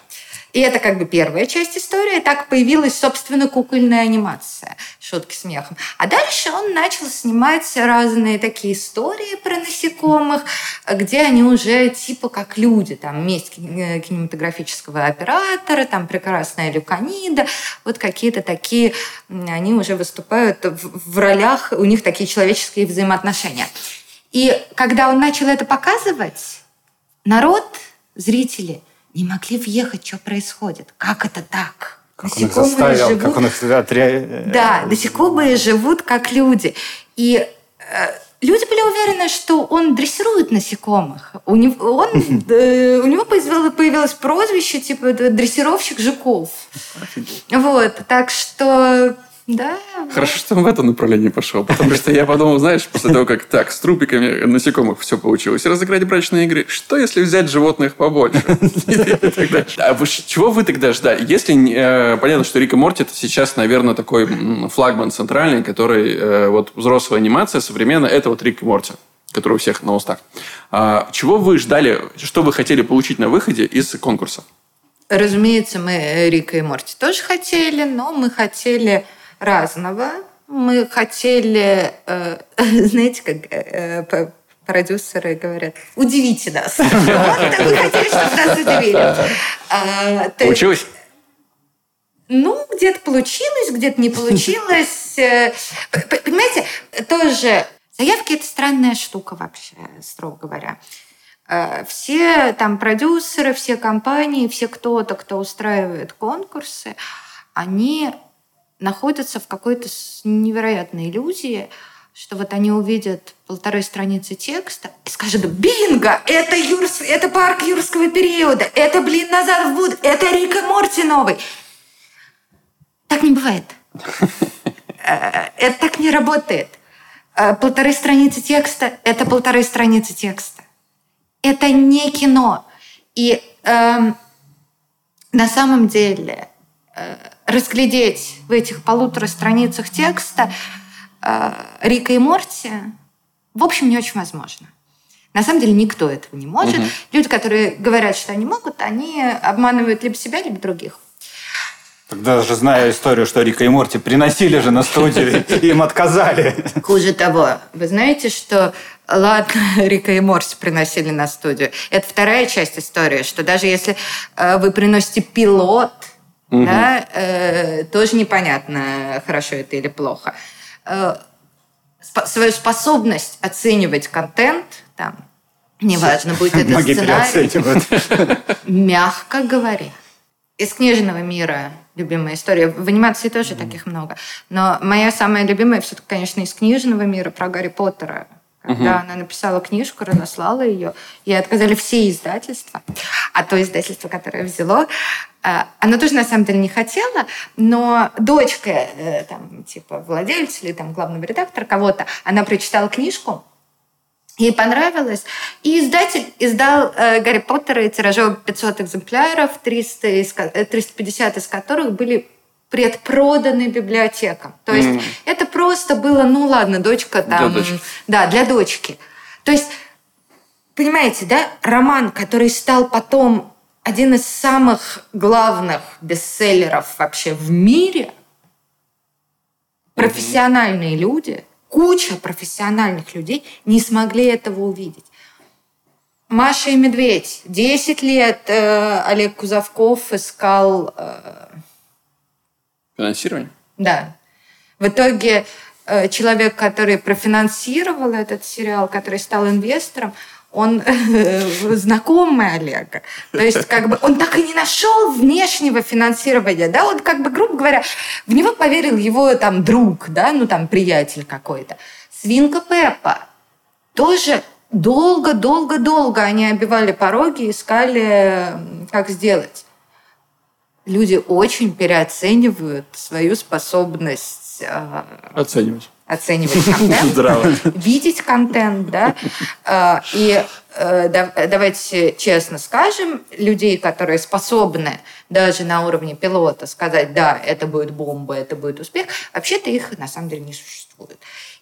И это как бы первая часть истории. Так появилась, собственно, кукольная анимация. Шутки смехом. А дальше он начал снимать разные такие истории про насекомых, где они уже типа как люди. Там месть кин- кинематографического оператора, там прекрасная Люканида. Вот какие-то такие... Они уже выступают в ролях, у них такие человеческие взаимоотношения. И когда он начал это показывать, народ, зрители не могли въехать, что происходит. Как это так? Как он их заставил, как он их отре... Да, насекомые живут как люди. И э, люди были уверены, что он дрессирует насекомых. У него, он, э, у него появилось, появилось прозвище типа дрессировщик жуков. Вот, так что да. Хорошо, что он в это направление пошел. Потому что я подумал, знаешь, после того, как так, с трупиками насекомых все получилось, разыграть брачные игры, что если взять животных побольше? А чего вы тогда ждали? Если, э, понятно, что Рик и Морти это сейчас, наверное, такой флагман центральный, который э, вот взрослая анимация современная, это вот Рик и Морти который у всех на устах. А, чего вы ждали, что вы хотели получить на выходе из конкурса? Разумеется, мы Рика и Морти тоже хотели, но мы хотели разного. Мы хотели, э, знаете, как э, п- продюсеры говорят, удивите нас. Вот, хотели, чтобы нас удивили. А, Получилось? Ну, где-то получилось, где-то не получилось. Э, Понимаете, тоже заявки – это странная штука вообще, строго говоря. Э, Все там продюсеры, все компании, все кто-то, кто устраивает конкурсы, они находятся в какой-то невероятной иллюзии, что вот они увидят полторы страницы текста и скажут, бинго, это, юрс, это парк юрского периода, это, блин, назад в буд, это Рика Морти новый. Так не бывает. Э, Это так не работает. Э, Полторы страницы текста – это полторы страницы текста. Это не кино. И эм, на самом деле э, разглядеть в этих полутора страницах текста э, Рика и Морти, в общем, не очень возможно. На самом деле никто этого не может. Мгм. Люди, которые говорят, что они могут, они обманывают либо себя, либо других. Тогда же зная историю, что Рика и Морти приносили же на студию, и им отказали. Хуже того, вы знаете, что ладно, Рика и Морси приносили на студию. Это вторая часть истории, что даже если э, вы приносите пилот, Мгм. да, э, тоже непонятно, хорошо это или плохо. Э, спо- свою способность оценивать контент, там, неважно, будет это Многие сценарий, мягко говоря. Из книжного мира любимая история. В анимации тоже таких много. Но моя самая любимая все-таки, конечно, из книжного мира про Гарри Поттера. Когда она написала книжку, разослала ее, ей отказали все издательства. А то издательство, которое взяло, э, оно тоже на самом деле не хотело, но дочка, э, там, типа, владельца или там главного редактора кого-то, она прочитала книжку, Ей понравилось. И издатель издал э, Гарри Поттера и тиражом 500 экземпляров, 300 из, ко- э, 350 из которых были предпроданы библиотекам. То есть Мгм. это просто было, ну ладно, дочка Для там... дочки. Да, для дочки. То есть, понимаете, да, роман, который стал потом один из самых главных бестселлеров вообще в мире, профессиональные люди, куча профессиональных людей не смогли этого увидеть. Маша и Медведь. Десять лет э, Олег Кузовков искал... э, Финансирование? да. В итоге э, человек, который профинансировал этот сериал, который стал инвестором, он э, знакомый Олега. То есть, как бы, он так и не нашел внешнего финансирования, да, он, как бы, грубо говоря, в него поверил его, там, друг, да, ну, там, приятель какой-то. Свинка Пеппа. тоже долго-долго-долго они обивали пороги, искали, как сделать. Люди очень переоценивают свою способность э, оценивать оценивать контент, Здраво. видеть контент, да, э, и э, давайте честно скажем, людей, которые способны даже на уровне пилота сказать, да, это будет бомба, это будет успех, вообще-то их на самом деле не существует.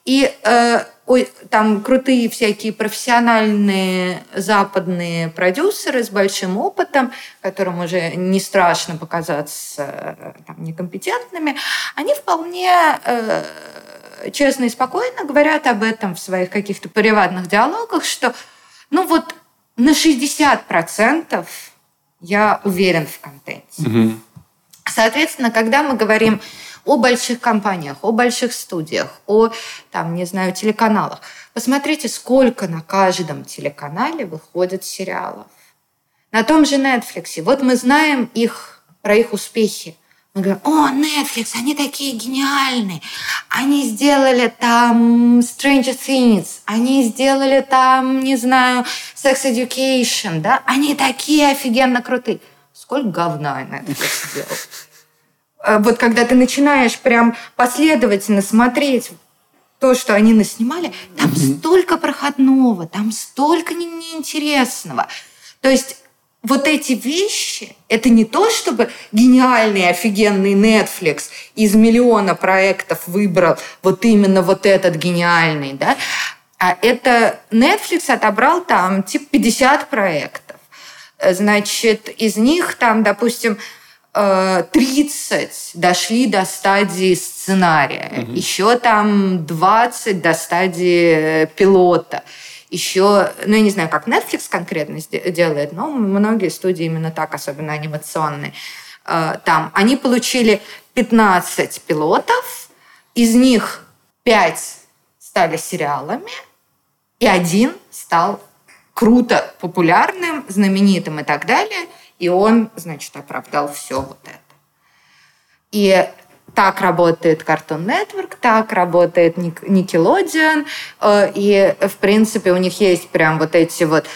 И э, ой, там крутые всякие профессиональные западные продюсеры с большим опытом, которым уже не страшно показаться э, там, некомпетентными, они вполне э, честно и спокойно говорят об этом в своих каких-то приватных диалогах, что ну вот на 60% я уверен в контенте. Угу. Соответственно, когда мы говорим о больших компаниях, о больших студиях, о, там, не знаю, телеканалах. Посмотрите, сколько на каждом телеканале выходит сериалов. На том же Netflix. Вот мы знаем их, про их успехи. Мы говорим, о, Netflix, они такие гениальные. Они сделали там Stranger Things, они сделали там, не знаю, Sex Education, да? Они такие офигенно крутые. Сколько говна Netflix сделал? А вот когда ты начинаешь прям последовательно смотреть то, что они наснимали, там mm-hmm. столько проходного, там столько неинтересного. То есть вот эти вещи, это не то, чтобы гениальный, офигенный Netflix из миллиона проектов выбрал вот именно вот этот гениальный, да, а это Netflix отобрал там типа 50 проектов. Значит, из них там, допустим, 30 э, дошли до стадии сценария, угу. еще там 20 до стадии пилота. Еще, ну, я не знаю, как Netflix конкретно делает, но многие студии именно так, особенно анимационные. Э, там они получили 15 пилотов, из них 5 стали сериалами, и один стал круто популярным, знаменитым и так далее – и он, значит, оправдал все вот это. И так работает Cartoon Network, так работает Nickelodeon, э, и, в принципе, у них есть прям вот эти вот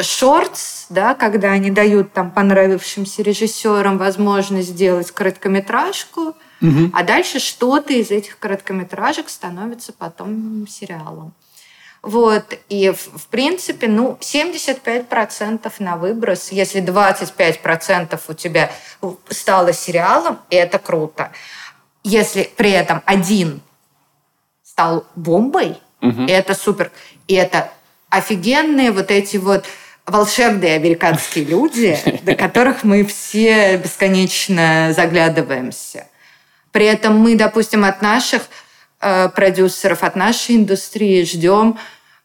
шортс, да, когда они дают там понравившимся режиссерам возможность сделать короткометражку, угу. а дальше что-то из этих короткометражек становится потом сериалом. Вот. И, в принципе, ну, 75% на выброс. Если 25% у тебя стало сериалом, это круто. Если при этом один стал бомбой, угу. это супер. И это офигенные вот эти вот волшебные американские люди, до которых мы все бесконечно заглядываемся. При этом мы, допустим, от наших продюсеров, от нашей индустрии ждем,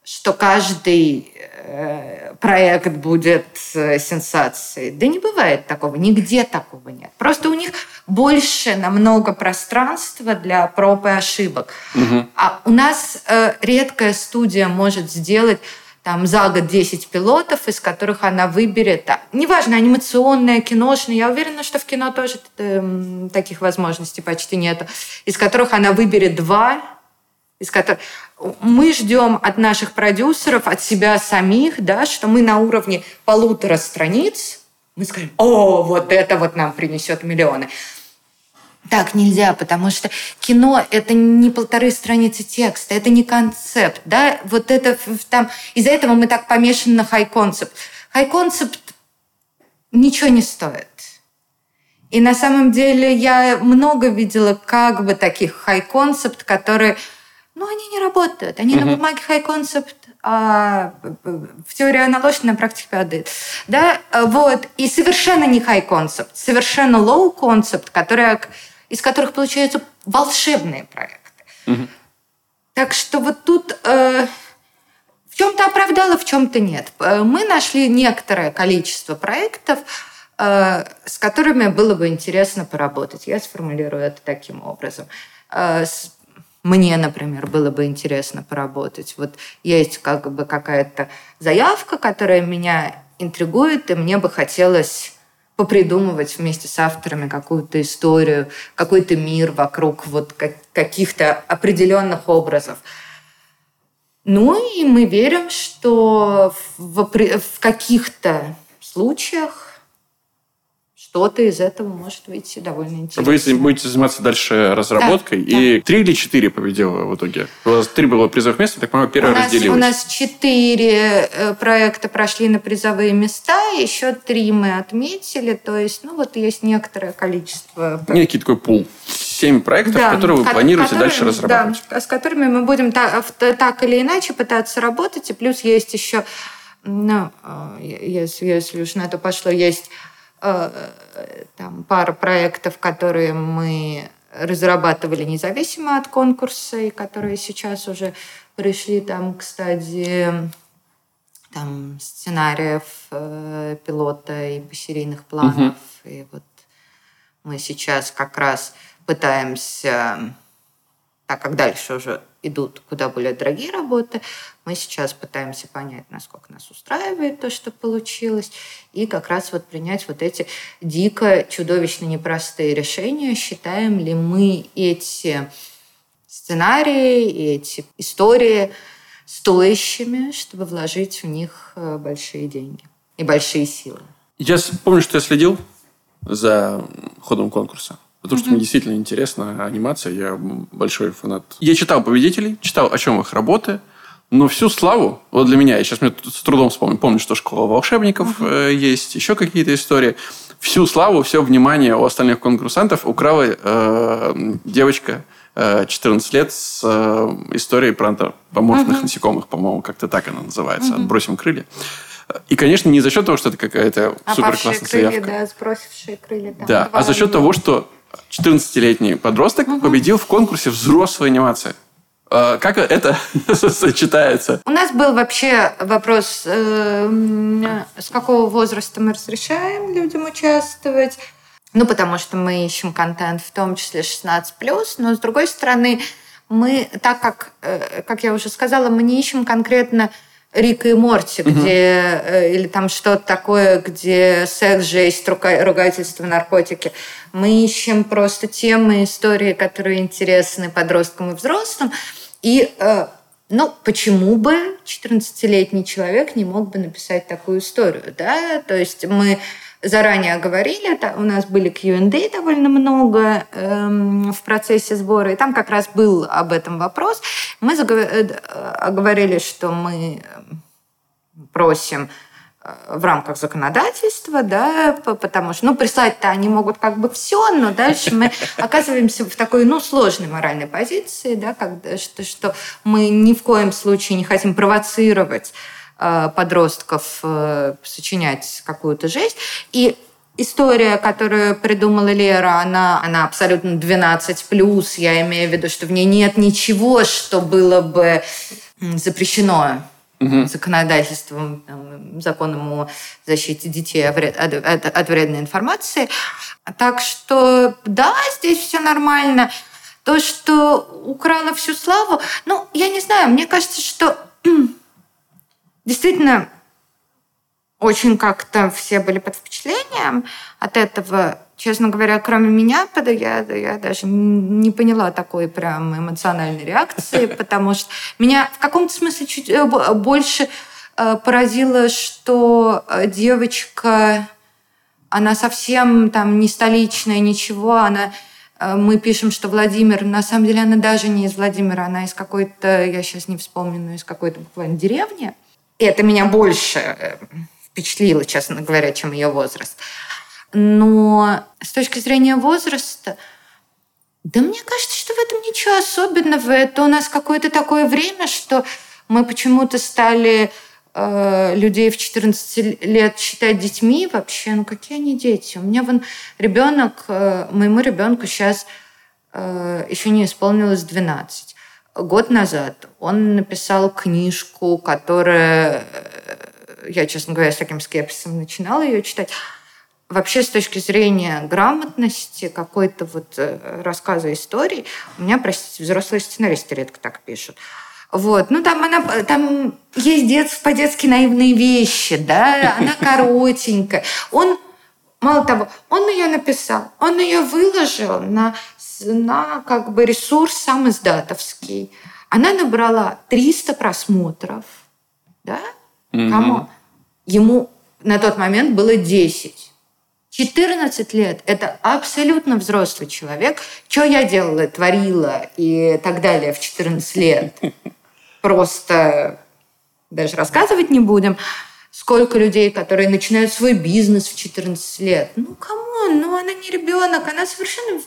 что каждый э, проект будет э, сенсацией. Да не бывает такого, нигде такого нет. Просто у них больше намного пространства для проб и ошибок. Угу. А у нас редкая студия может сделать там за год 10 пилотов, из которых она выберет, а, неважно, анимационное, киношное, я уверена, что в кино тоже э, таких возможностей почти нету, из которых она выберет два, из которых мы ждем от наших продюсеров, от себя самих, да, что мы на уровне полутора страниц, мы скажем, о, вот это вот нам принесет миллионы. Так нельзя, потому что кино – это не полторы страницы текста, это не концепт. Да? Вот это там... Из-за этого мы так помешаны на хай-концепт. Хай-концепт ничего не стоит. И на самом деле я много видела как бы таких high concept, которые, ну, они не работают. Они uh-huh. на бумаге high concept, а в теории аналогично, на практике падает. Да, вот. И совершенно не high concept, совершенно low concept, который из которых получаются волшебные проекты. Угу. Так что вот тут э, в чем-то оправдало, в чем-то нет. Э, мы нашли некоторое количество проектов, э, с которыми было бы интересно поработать. Я сформулирую это таким образом. Э, с, мне, например, было бы интересно поработать. Вот есть как бы какая-то заявка, которая меня интригует, и мне бы хотелось попридумывать вместе с авторами какую-то историю, какой-то мир вокруг вот каких-то определенных образов. Ну и мы верим, что в, в каких-то случаях что-то из этого может выйти довольно интересно. Вы будете заниматься дальше разработкой. Да, и да. три или четыре победило в итоге? У вас три было призовых места, так понимаю, первое у разделилось. У нас четыре э, проекта прошли на призовые места, еще три мы отметили. То есть, ну вот есть некоторое количество... Некий такой пул. Семь проектов, да, которые вы планируете которые, дальше разрабатывать. Да, с которыми мы будем так, так или иначе пытаться работать. И плюс есть еще, ну, э, если, если уж на это пошло, есть там, пара проектов, которые мы разрабатывали независимо от конкурса и которые сейчас уже пришли там к стадии там, сценариев, э, пилота и серийных планов. Угу. И вот мы сейчас как раз пытаемся, так как дальше уже идут куда более дорогие работы. Мы сейчас пытаемся понять, насколько нас устраивает то, что получилось, и как раз вот принять вот эти дико, чудовищно непростые решения. Считаем ли мы эти сценарии эти истории стоящими, чтобы вложить в них э, большие деньги и большие силы. Я помню, что я следил за ходом конкурса. Потому что мне действительно интересна анимация, я большой фанат. Я читал победителей, читал, о чем их работы, но всю славу, вот для меня, я сейчас мне с трудом вспомню, помню, что школа волшебников uh-huh. есть, еще какие-то истории. Всю славу, все внимание у остальных конкурсантов украла э, девочка э, 14 лет с э, историей про антропоморфных uh-huh. насекомых, по-моему, как-то так она называется, uh-huh. «Отбросим крылья». И, конечно, не за счет того, что это какая-то а супер классная крылья, заявка. да, сбросившие крылья. Там, да, а за счет того, что 14-летний подросток угу. победил в конкурсе взрослой анимации. А, как это сочетается? У нас был вообще вопрос, э, с какого возраста мы разрешаем людям участвовать. Ну, потому что мы ищем контент, в том числе 16+, но с другой стороны, мы, так как, э, как я уже сказала, мы не ищем конкретно Рика и Морти, угу. где э, или там что-то такое, где секс, жесть, ругательство, наркотики. Мы ищем просто темы, истории, которые интересны подросткам и взрослым. И э, ну, почему бы 14-летний человек не мог бы написать такую историю, да? То есть мы заранее говорили, у нас были Q&A довольно много эм, в процессе сбора, и там как раз был об этом вопрос. Мы заговорили, э, что мы просим э, в рамках законодательства, да, потому что, ну, прислать-то они могут как бы все, но дальше мы оказываемся в такой, ну, сложной моральной позиции, да, когда, что, что мы ни в коем случае не хотим провоцировать Э, подростков э, сочинять какую-то жесть. И история, которую придумала Лера, она, она абсолютно 12 плюс. Я имею в виду, что в ней нет ничего, что было бы запрещено угу. законодательством, законом о защите детей от, от вредной информации. Так что да, здесь все нормально. То, что украла всю славу, ну, я не знаю, мне кажется, что действительно очень как-то все были под впечатлением от этого. Честно говоря, кроме меня, я, я даже не поняла такой прям эмоциональной реакции, потому что меня в каком-то смысле чуть э, больше э, поразило, что э, девочка, она совсем там не столичная, ничего, она мы пишем, что Владимир, на самом деле она даже не из Владимира, она из какой-то, я сейчас не вспомню, но из какой-то буквально деревни. И это меня больше впечатлило, честно говоря, чем ее возраст. Но с точки зрения возраста, да мне кажется, что в этом ничего особенного. Это у нас какое-то такое время, что мы почему-то стали э, людей в 14 лет считать детьми вообще. Ну какие они дети? У меня вон ребенок, э, моему ребенку сейчас э, еще не исполнилось 12 год назад он написал книжку, которая, я, честно говоря, с таким скепсисом начинала ее читать. Вообще, с точки зрения грамотности, какой-то вот э, рассказа истории, у меня, простите, взрослые сценаристы редко так пишут. Вот. Ну, там, она, там есть дет, по-детски наивные вещи, да, она коротенькая. Он, мало того, он ее написал, он ее выложил на на как бы ресурс сам издатовский. Она набрала 300 просмотров. Да? Кому? Ему на тот момент было 10. 14 лет – это абсолютно взрослый человек. Что я делала, творила и так далее в 14 лет? Просто даже рассказывать не будем. Сколько людей, которые начинают свой бизнес в 14 лет. Ну, come on, ну она не ребенок, она совершенно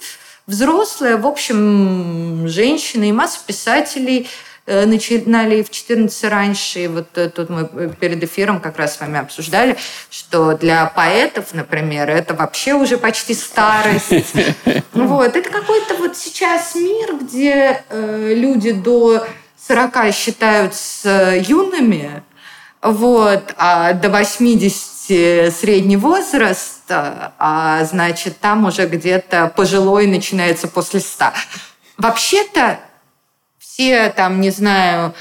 взрослая, в общем, женщина и масса писателей – начинали в 14 раньше. И вот э, тут мы перед эфиром как раз с вами обсуждали, что для поэтов, например, это вообще уже почти старость. Вот. Это какой-то вот сейчас мир, где э, люди до 40 считаются юными, вот, а до 80 средний возраст, а значит, там уже где-то пожилой начинается после 100. Вообще-то все там, не знаю,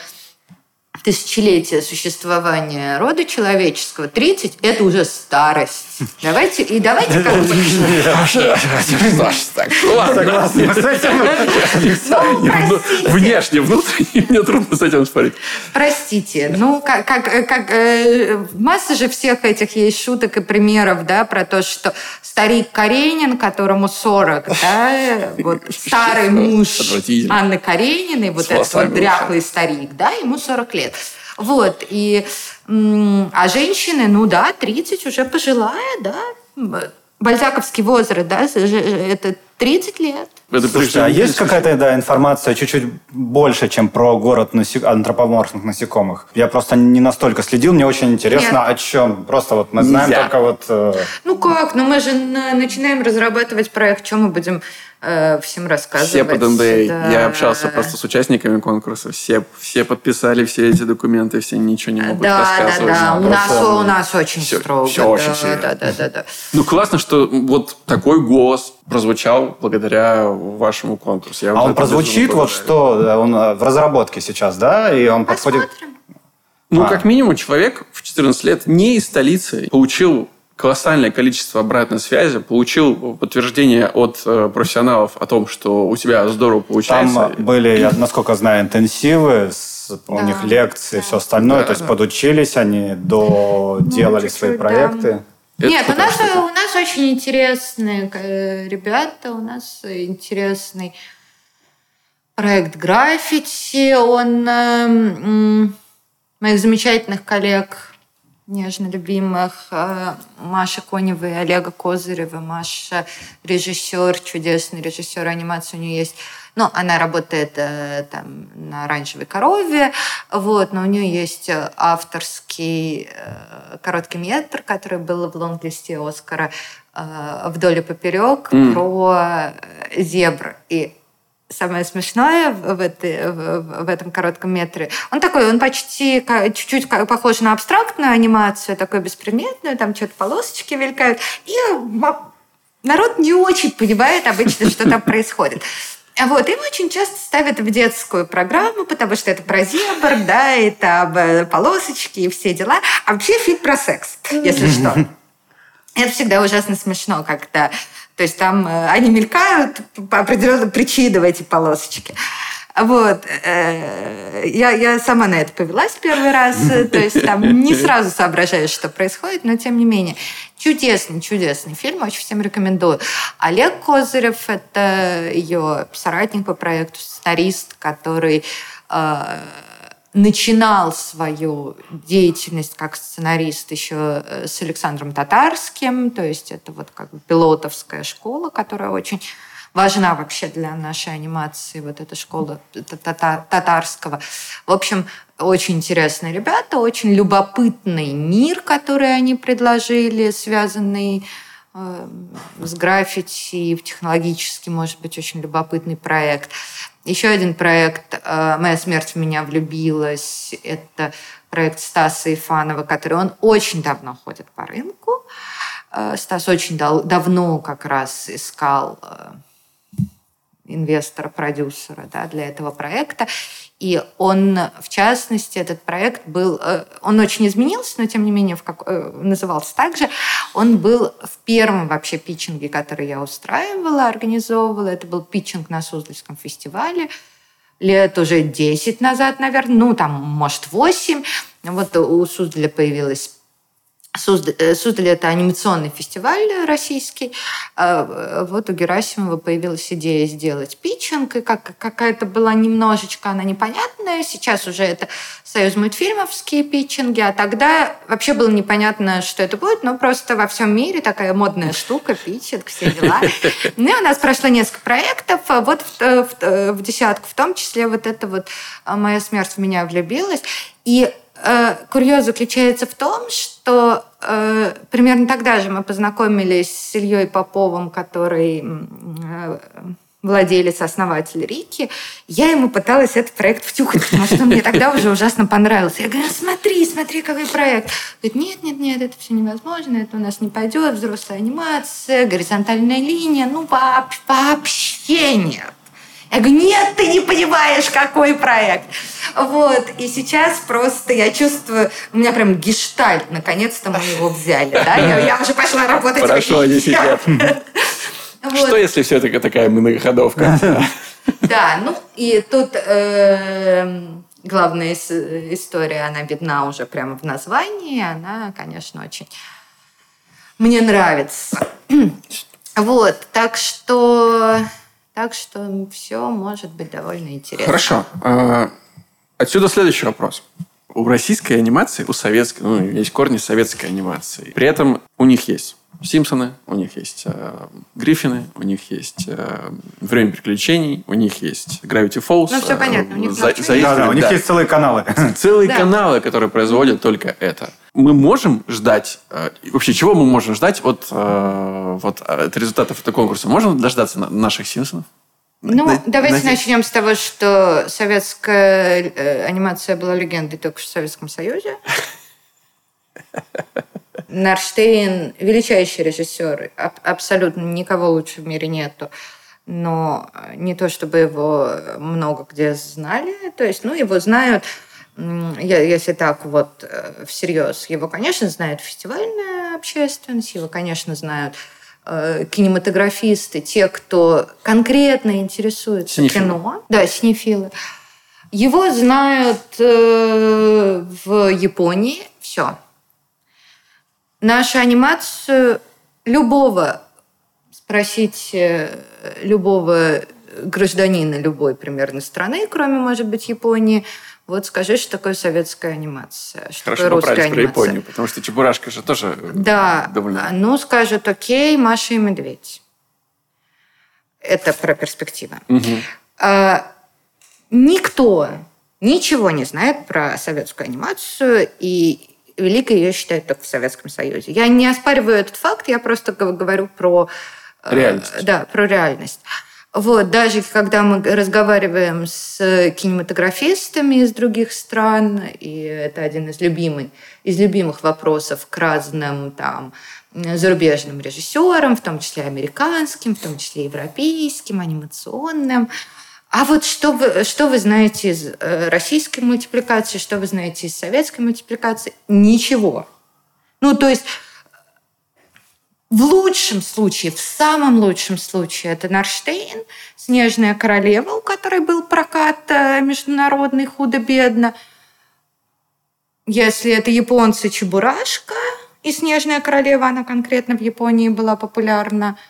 тысячелетия существования рода человеческого, 30 – это уже старость. Давайте, и давайте как бы... Согласен с этим. Внешне, внутренне мне трудно с этим спорить. Простите, ну, как, как, как э, масса же всех этих есть шуток и примеров, да, про то, что старик Каренин, которому 40, да, вот старый муж Анны Карениной, вот этот вот дряхлый старик, да, ему 40 лет. Вот, и... А женщины, ну да, 30 уже пожилая, да, бальзаковский возраст, да, это 30 лет. Это Слушайте, а есть какая-то да, информация чуть-чуть больше, чем про город насек... антропоморфных насекомых? Я просто не настолько следил, мне очень интересно, Нет. о чем. Просто вот мы знаем Нельзя. только вот... Э... Ну как? Ну мы же начинаем разрабатывать проект, что мы будем э, всем рассказывать. Все под НДА. Да. Я общался просто с участниками конкурса. Все, все подписали все эти документы, все ничего не могут да, рассказывать. Да, да, У нас, у нас очень все, строго. Все да, очень сильно. Да, да, да, да. Ну, классно, что вот такой голос прозвучал благодаря вашему конкурсу. Я а он прозвучит, вот что, он э, в разработке сейчас, да? И он Посмотрим. подходит... Ну, а. как минимум, человек в 14 лет не из столицы получил колоссальное количество обратной связи, получил подтверждение от э, профессионалов о том, что у тебя здорово получается. Там были, я, насколько знаю, интенсивы, у да, них лекции, да. все остальное, да, то есть да. подучились они, доделали ну, свои проекты. Это Нет, у нас, у нас очень интересные э, ребята, у нас интересный проект граффити. Он э, моих замечательных коллег нежно любимых э, Маша Конева и Олега Козырева. Маша режиссер, чудесный режиссер анимации у нее есть. Ну, она работает э, там на оранжевой корове, вот, но у нее есть авторский э, короткий метр, который был в лонглисте Оскара «Вдоль и поперек» mm. про зебр. И самое смешное в, этой, в, в этом коротком метре, он такой, он почти чуть-чуть похож на абстрактную анимацию, такой беспредметную, там что-то полосочки мелькают, и народ не очень понимает обычно, что там происходит. Вот, им очень часто ставят в детскую программу, потому что это про зебр, да, и там э, полосочки и все дела. А вообще фильм про секс, если что. Это всегда ужасно смешно, когда то есть там э, они мелькают по определенным причинам, эти полосочки. Вот. Э, я, я сама на это повелась первый раз. То есть там не сразу соображаешь, что происходит, но тем не менее. Чудесный, чудесный фильм. Очень всем рекомендую. Олег Козырев – это ее соратник по проекту, сценарист, который э, начинал свою деятельность как сценарист еще э, с Александром Татарским, то есть это вот как бы пилотовская школа, которая очень важна вообще для нашей анимации, вот эта школа татарского. В общем, очень интересные ребята, очень любопытный мир, который они предложили, связанный э, с граффити, технологически, может быть, очень любопытный проект. Еще один проект э, «Моя смерть в меня влюбилась» — это проект Стаса Ифанова, который он очень давно ходит по рынку. Э, Стас очень давно как раз искал э, инвестора-продюсера да, для этого проекта. И он, в частности, этот проект был, э, он очень изменился, но тем не менее в как, э, назывался так же. Он был в первом вообще питчинге, который я устраивала, организовывала. Это был питчинг на Суздальском фестивале. лет уже 10 назад, наверное, ну, там, может, 8. Вот у Суздаля появилась Суздаль, Суздаль – это анимационный фестиваль российский. А, вот у Герасимова появилась идея сделать питчинг, и как, какая-то была немножечко она непонятная. Сейчас уже это союз мультфильмовские питчинги, а тогда вообще было непонятно, что это будет, но просто во всем мире такая модная штука, питчинг, все дела. Ну и у нас прошло несколько проектов, а вот в, в, в десятку, в том числе вот это вот «Моя смерть в меня влюбилась». И э, курьез заключается в том, что э, примерно тогда же мы познакомились с Ильей Поповым, который э, владелец, основатель Рики, я ему пыталась этот проект втюхать, потому что мне тогда уже ужасно понравился. Я говорю, смотри, смотри, какой проект. Говорит, нет, нет, нет, это все невозможно, это у нас не пойдет, взрослая анимация, горизонтальная линия, ну вообще нет. Я говорю, нет, ты не понимаешь, какой проект. Вот, и сейчас просто я чувствую, у меня прям гештальт, наконец-то мы его взяли, да, я, я уже пошла работать. Хорошо, они сидят. Что, если все это такая многоходовка? Да, ну, и тут эм, главная история, она видна уже прямо в названии, она, конечно, очень мне нравится. Вот, так что так что все может быть довольно интересно. Хорошо. Отсюда следующий вопрос. У российской анимации, у советской, ну, есть корни советской анимации. При этом у них есть Симпсоны, у них есть э, Гриффины, у них есть э, Время приключений, у них есть Gravity Falls. Ну, все понятно. У них, за, за, да, да, у них да. есть целые каналы. Целые да. каналы, которые производят только это. Мы можем ждать, э, вообще, чего мы можем ждать от, э, вот, от результатов этого конкурса? Можем дождаться наших Симпсонов? Ну, на, давайте на... начнем с того, что советская э, анимация была легендой только в Советском Союзе. Нарштейн – величайший режиссер, абсолютно никого лучше в мире нету. Но не то, чтобы его много где знали, то есть, ну, его знают, если так вот э, всерьез, его, конечно, знает фестивальная общественность, его, конечно, знают э, кинематографисты, те, кто конкретно интересуется синефилы. кино. Да, синефилы. Его знают э, в Японии. Все нашу анимацию любого, спросить э, любого гражданина любой примерно страны, кроме, может быть, Японии, вот скажи, что такое советская анимация. Что Хорошо, такое русская анимация. про Японию, потому что Чебурашка же тоже да, довольно... ну, скажут, окей, Маша и Медведь. Это про перспективу. Угу. А, никто ничего не знает про советскую анимацию, и великой ее считают только в Советском Союзе. Я не оспариваю этот факт, я просто говорю про... Э, реальность. Да, про реальность. Вот, даже когда мы разговариваем с кинематографистами из других стран, и это один из, любимых, из любимых вопросов к разным там, зарубежным режиссерам, в том числе американским, в том числе европейским, анимационным, а вот что вы, что вы знаете из э, российской мультипликации, что вы знаете из советской мультипликации? Ничего. Ну, то есть в лучшем случае, в самом лучшем случае, это Нарштейн, «Снежная королева», у которой был прокат э, международный худо-бедно. Если это японцы, Чебурашка и «Снежная королева», она конкретно в Японии была популярна –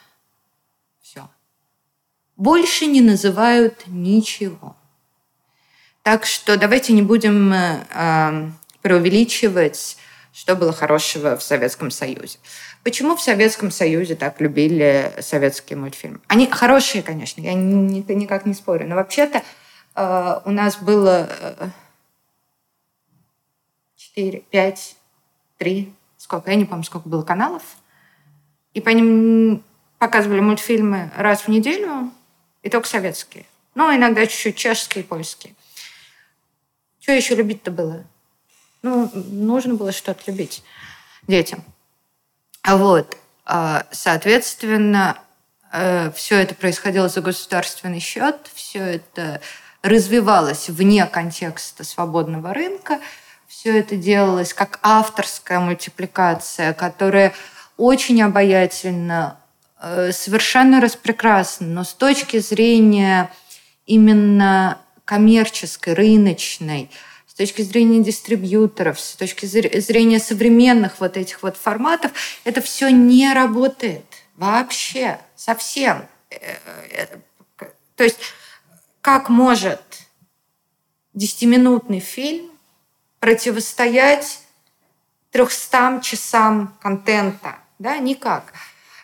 больше не называют ничего. Так что давайте не будем э, э, преувеличивать, что было хорошего в Советском Союзе. Почему в Советском Союзе так любили советские мультфильмы? Они хорошие, конечно, я ни, никак не спорю, но вообще-то э, у нас было э, 4, 5, 3, сколько, я не помню, сколько было каналов, и по ним показывали мультфильмы раз в неделю, и только советские. Ну, иногда чуть-чуть чешские польские. Что еще любить-то было? Ну, нужно было что-то любить детям. Вот. А, соответственно, э, все это происходило за государственный счет, все это развивалось вне контекста свободного рынка, все это делалось как авторская мультипликация, которая очень обаятельно Э, совершенно распрекрасно, но с точки зрения именно коммерческой, рыночной, точки зрения дистрибьюторов, с точки зрения современных вот этих вот форматов, это все не работает вообще, совсем. Э, э, то есть как может десятиминутный фильм противостоять 300 часам контента? Да, никак.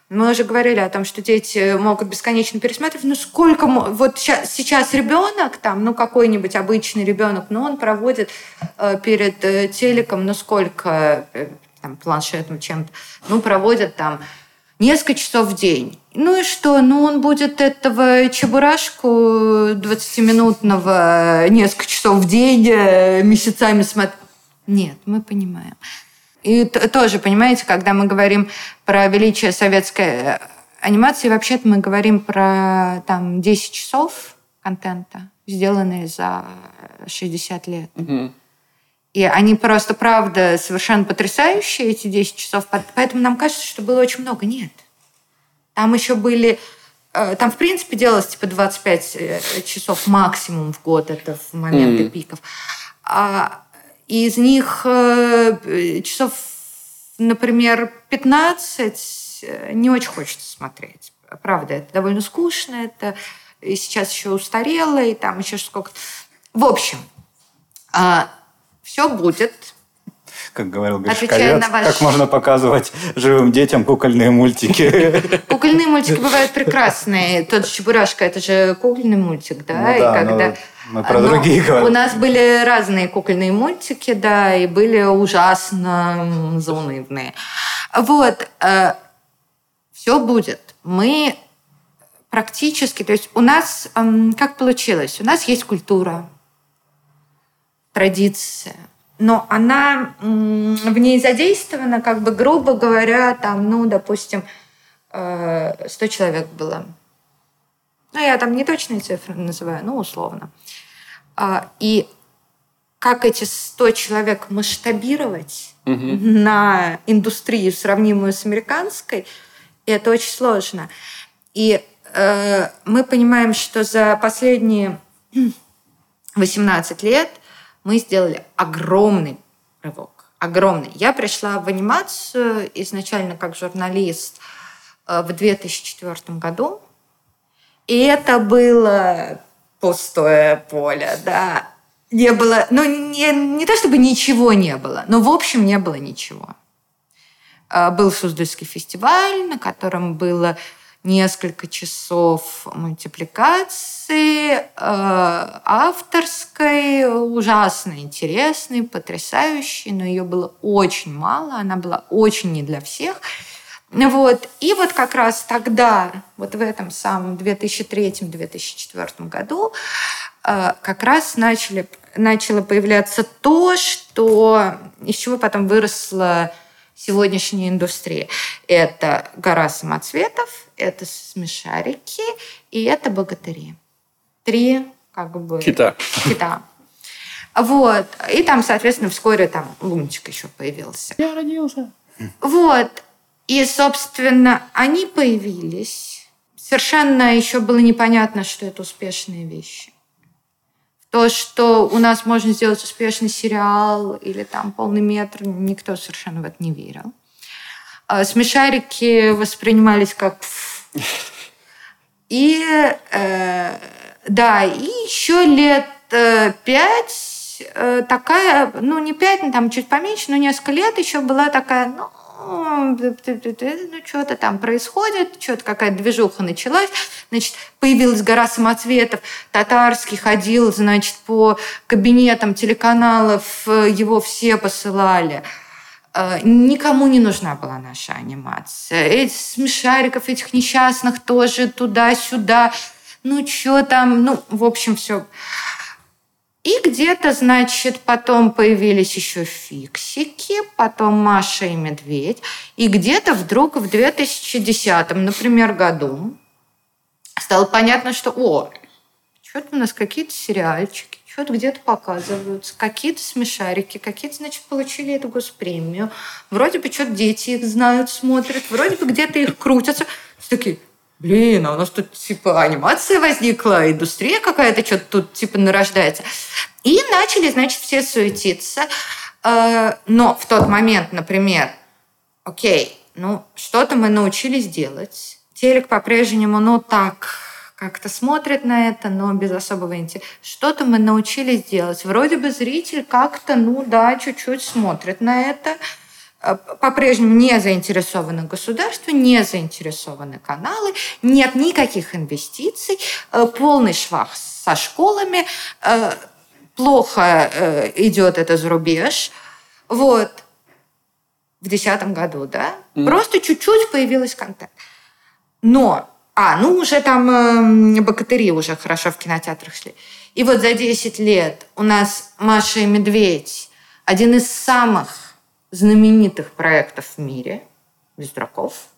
Мы уже говорили о том, что дети могут бесконечно пересматривать. Ну, сколько... Вот сейчас, ребенок, там, ну, какой-нибудь обычный ребенок, ну, он проводит э, перед э, телеком, ну, сколько, э, там, планшетом, чем-то, ну, проводит там несколько часов в день. Ну и что? Ну, он будет этого чебурашку 20-минутного несколько часов в день месяцами смотреть. Нет, мы понимаем. И тоже, понимаете, когда мы говорим про величие советской э, анимации, вообще-то мы говорим про там 10 часов контента, сделанные за 60 лет. Угу. И они просто, правда, совершенно потрясающие, эти 10 часов. Поэтому нам кажется, что было очень много. Нет. Там еще были... Э, там, в принципе, делалось типа 25 э, часов максимум в год. Это в моменты mm. пиков. А и из них э, часов, например, 15 э, не очень хочется смотреть. Правда, это довольно скучно, это и сейчас еще устарело, и там еще сколько. В общем, а, все будет как говорил Гришковец, ваш... как можно показывать живым детям кукольные мультики. Кукольные мультики бывают прекрасные. Тот Чебурашка, это же кукольный мультик, да? Ну, да и когда... Мы про но другие говорим. У нас были разные кукольные мультики, да, и были ужасно заунывные. Вот. Э, Все будет. Мы практически... То есть у нас... Как получилось? У нас есть культура, традиция, но она в ней задействована, как бы, грубо говоря, там, ну, допустим, 100 э, человек было. Ну, я там не точные цифры называю, ну, условно. А, и как эти 100 человек масштабировать угу. на индустрию, сравнимую с американской, это очень сложно. И э, мы понимаем, что за последние 18 лет – мы сделали огромный рывок. Огромный. Я пришла в анимацию изначально как журналист э, в 2004 году. И это было пустое поле, да. Не было, ну, не, не то чтобы ничего не было, но в общем не было ничего. Э, был Суздальский фестиваль, на котором было несколько часов мультипликации, э, авторской, ужасно интересной, потрясающей, но ее было очень мало, она была очень не для всех. Вот. И вот как раз тогда, вот в этом самом 2003-2004 году, э, как раз начали, начало появляться то, что, из чего потом выросла сегодняшней индустрии. Это гора самоцветов, это смешарики и это богатыри. Три как бы... Кита. Кита. Вот. И там, соответственно, вскоре там Лунчик еще появился. Я родился. Вот. И, собственно, они появились. Совершенно еще было непонятно, что это успешные вещи то, что у нас можно сделать успешный сериал или там полный метр, никто совершенно в это не верил. А смешарики воспринимались как... И э, да, и еще лет э, пять э, такая, ну не пять, там чуть поменьше, но несколько лет еще была такая, ну ну, что-то там происходит, что-то какая-то движуха началась, значит, появилась гора самоцветов, Татарский ходил, значит, по кабинетам телеканалов, его все посылали. Э, никому не нужна была наша анимация. Эти смешариков, этих несчастных тоже туда-сюда. Ну, что там, ну, в общем, все. И где-то, значит, потом появились еще фиксики, потом Маша и Медведь. И где-то вдруг в 2010, например, году стало понятно, что, о, что-то у нас какие-то сериальчики, что-то где-то показываются, какие-то смешарики, какие-то, значит, получили эту госпремию. Вроде бы что-то дети их знают, смотрят, вроде бы где-то их крутятся. Все такие, блин, а у нас тут типа анимация возникла, индустрия какая-то что-то тут типа нарождается. И начали, значит, все суетиться. Э, но в тот момент, например, окей, ну, что-то мы научились делать. Телек по-прежнему, ну, так, как-то смотрит на это, но без особого интереса. Что-то мы научились делать. Вроде бы зритель как-то, ну да, чуть-чуть смотрит на это. Э, по-прежнему не заинтересованы государство, не заинтересованы каналы, нет никаких инвестиций, э, полный швах со школами, плохо э, идет это за рубеж. Вот. В десятом году, да? Mm. Просто чуть-чуть появилась контент. Но, а, ну уже там э, богатыри уже хорошо в кинотеатрах шли. И вот за 10 лет у нас «Маша и медведь» один из самых знаменитых проектов в мире, без дураков –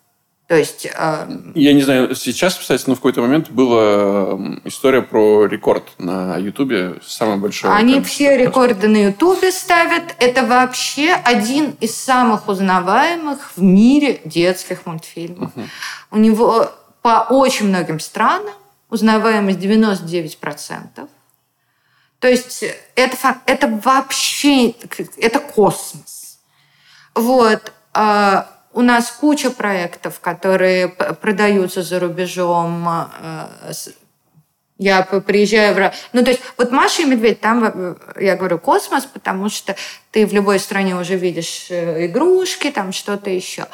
то есть... Э... Я не знаю, сейчас, кстати, но в какой-то момент была история про рекорд на Ютубе, самый большой. Они все рекорды на Ютубе ставят. Это вообще один из самых узнаваемых в мире детских мультфильмов. Угу. У него по очень многим странам узнаваемость 99%. То есть это, это вообще это космос. Вот. А, у нас куча проектов, которые продаются за рубежом. Э, я приезжаю в... Ну, то есть, вот Маша и Медведь, там, э, я говорю, космос, потому что ты в любой стране уже видишь э, игрушки, там что-то еще.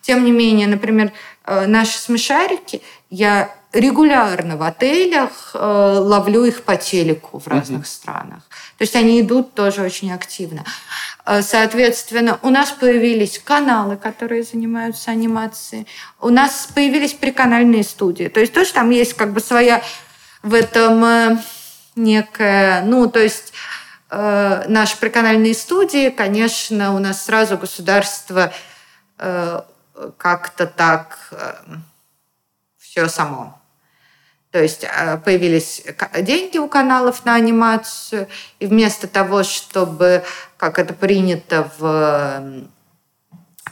Тем не менее, например, наши смешарики, я регулярно в отелях ловлю их по телеку в разных mm-hmm. странах. То есть они идут тоже очень активно. Э, соответственно, у нас появились каналы, которые занимаются анимацией. У нас появились приканальные студии. То есть тоже там есть как бы своя в этом э, некая... Ну, то есть э, наши приканальные студии, конечно, у нас сразу государство э, как-то так э, все само то есть э, появились деньги у каналов на анимацию, и вместо того, чтобы, как это принято в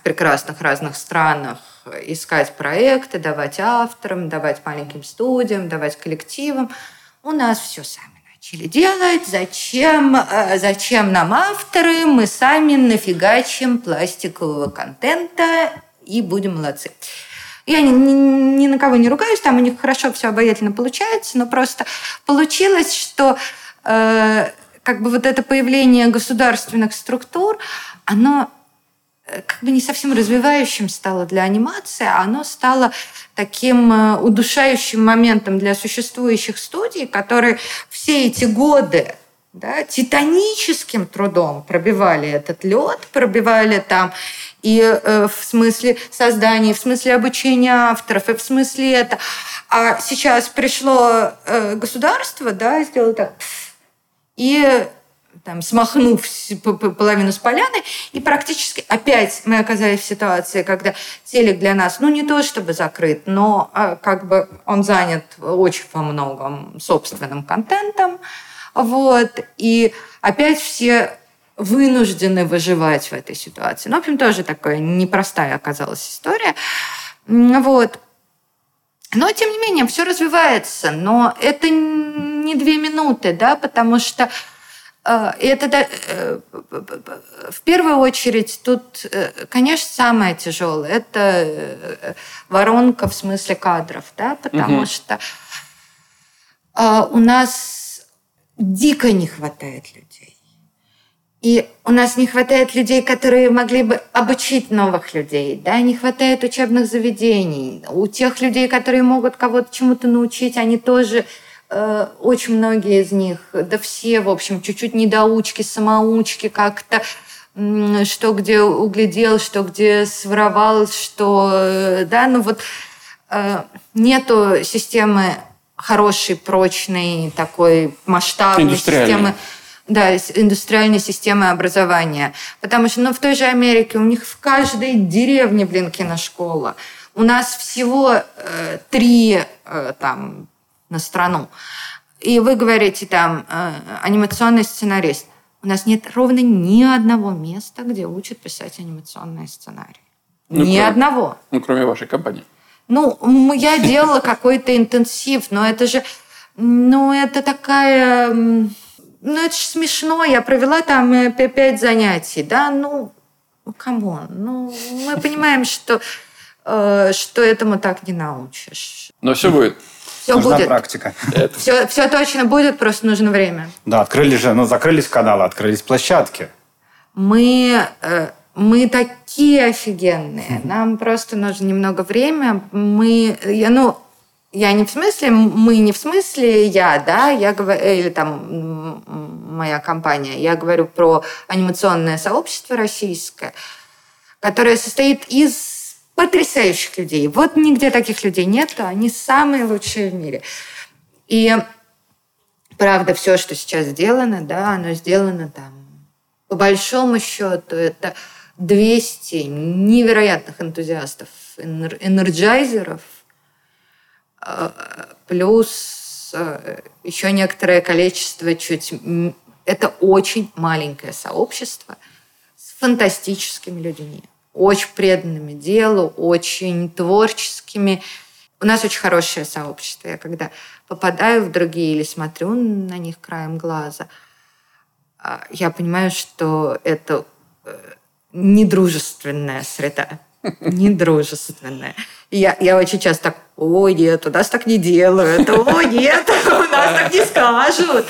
прекрасных разных странах, искать проекты, давать авторам, давать маленьким студиям, давать коллективам, у нас все сами начали делать. Зачем, э, зачем нам авторы? Мы сами нафигачим пластикового контента и будем молодцы. Я ни, ни, ни на кого не ругаюсь, там у них хорошо все обаятельно получается, но просто получилось, что э, как бы вот это появление государственных структур, оно э, как бы не совсем развивающим стало для анимации, а оно стало таким э, удушающим моментом для существующих студий, которые все эти годы да, титаническим трудом пробивали этот лед, пробивали там и э, в смысле создания, и в смысле обучения авторов, и в смысле это. А сейчас пришло э, государство, да, сделало так, и там, смахнув половину с поляны, и практически опять мы оказались в ситуации, когда телек для нас, ну, не то чтобы закрыт, но а, как бы он занят очень во многом собственным контентом, вот, и опять все вынуждены выживать в этой ситуации. Ну, в общем, тоже такая непростая оказалась история. Вот. Но, тем не менее, все развивается. Но это не две минуты, да, потому что э, это э, в первую очередь тут, э, конечно, самое тяжелое это воронка в смысле кадров, да, потому угу. что у нас дико не хватает людей. И у нас не хватает людей, которые могли бы обучить новых людей, да, не хватает учебных заведений. У тех людей, которые могут кого-то чему-то научить, они тоже э, очень многие из них, да все, в общем, чуть-чуть недоучки, самоучки, как-то что где углядел, что где своровал, что, э, да, ну вот э, нету системы хорошей, прочной, такой масштабной системы да, индустриальной системы образования. Потому что ну, в той же Америке у них в каждой деревне, блин, киношкола. У нас всего э, три э, там на страну. И вы говорите там э, анимационный сценарист. У нас нет ровно ни одного места, где учат писать анимационные сценарии. Ну, ни кроме, одного. Ну, кроме вашей компании. Ну, я делала какой-то интенсив, но это же, ну, это такая, ну, это же смешно. Я провела там э, пять занятий, да, ну, come on. Ну, мы понимаем, что, э, что этому так не научишь. Но все будет. Все Нужна будет. практика. Все, все точно будет, просто нужно время. Да, открылись же, ну, закрылись каналы, открылись площадки. Мы, э, мы такие офигенные. Нам просто нужно немного времени. Мы, я, ну, я не в смысле, мы не в смысле я, да, я говорю, или там моя компания, я говорю про анимационное сообщество российское, которое состоит из потрясающих людей. Вот нигде таких людей нет, они самые лучшие в мире. И правда, все, что сейчас сделано, да, оно сделано там по большому счету это 200 невероятных энтузиастов, энер- энерджайзеров, э, плюс э, еще некоторое количество чуть... Это очень маленькое сообщество с фантастическими людьми, очень преданными делу, очень творческими. У нас очень хорошее сообщество. Я когда попадаю в другие или смотрю на них краем глаза, а, я понимаю, что это э, недружественная среда. Недружественная. И я, я очень часто так, о, нет, у нас так не делают, о, нет, у нас так не скажут.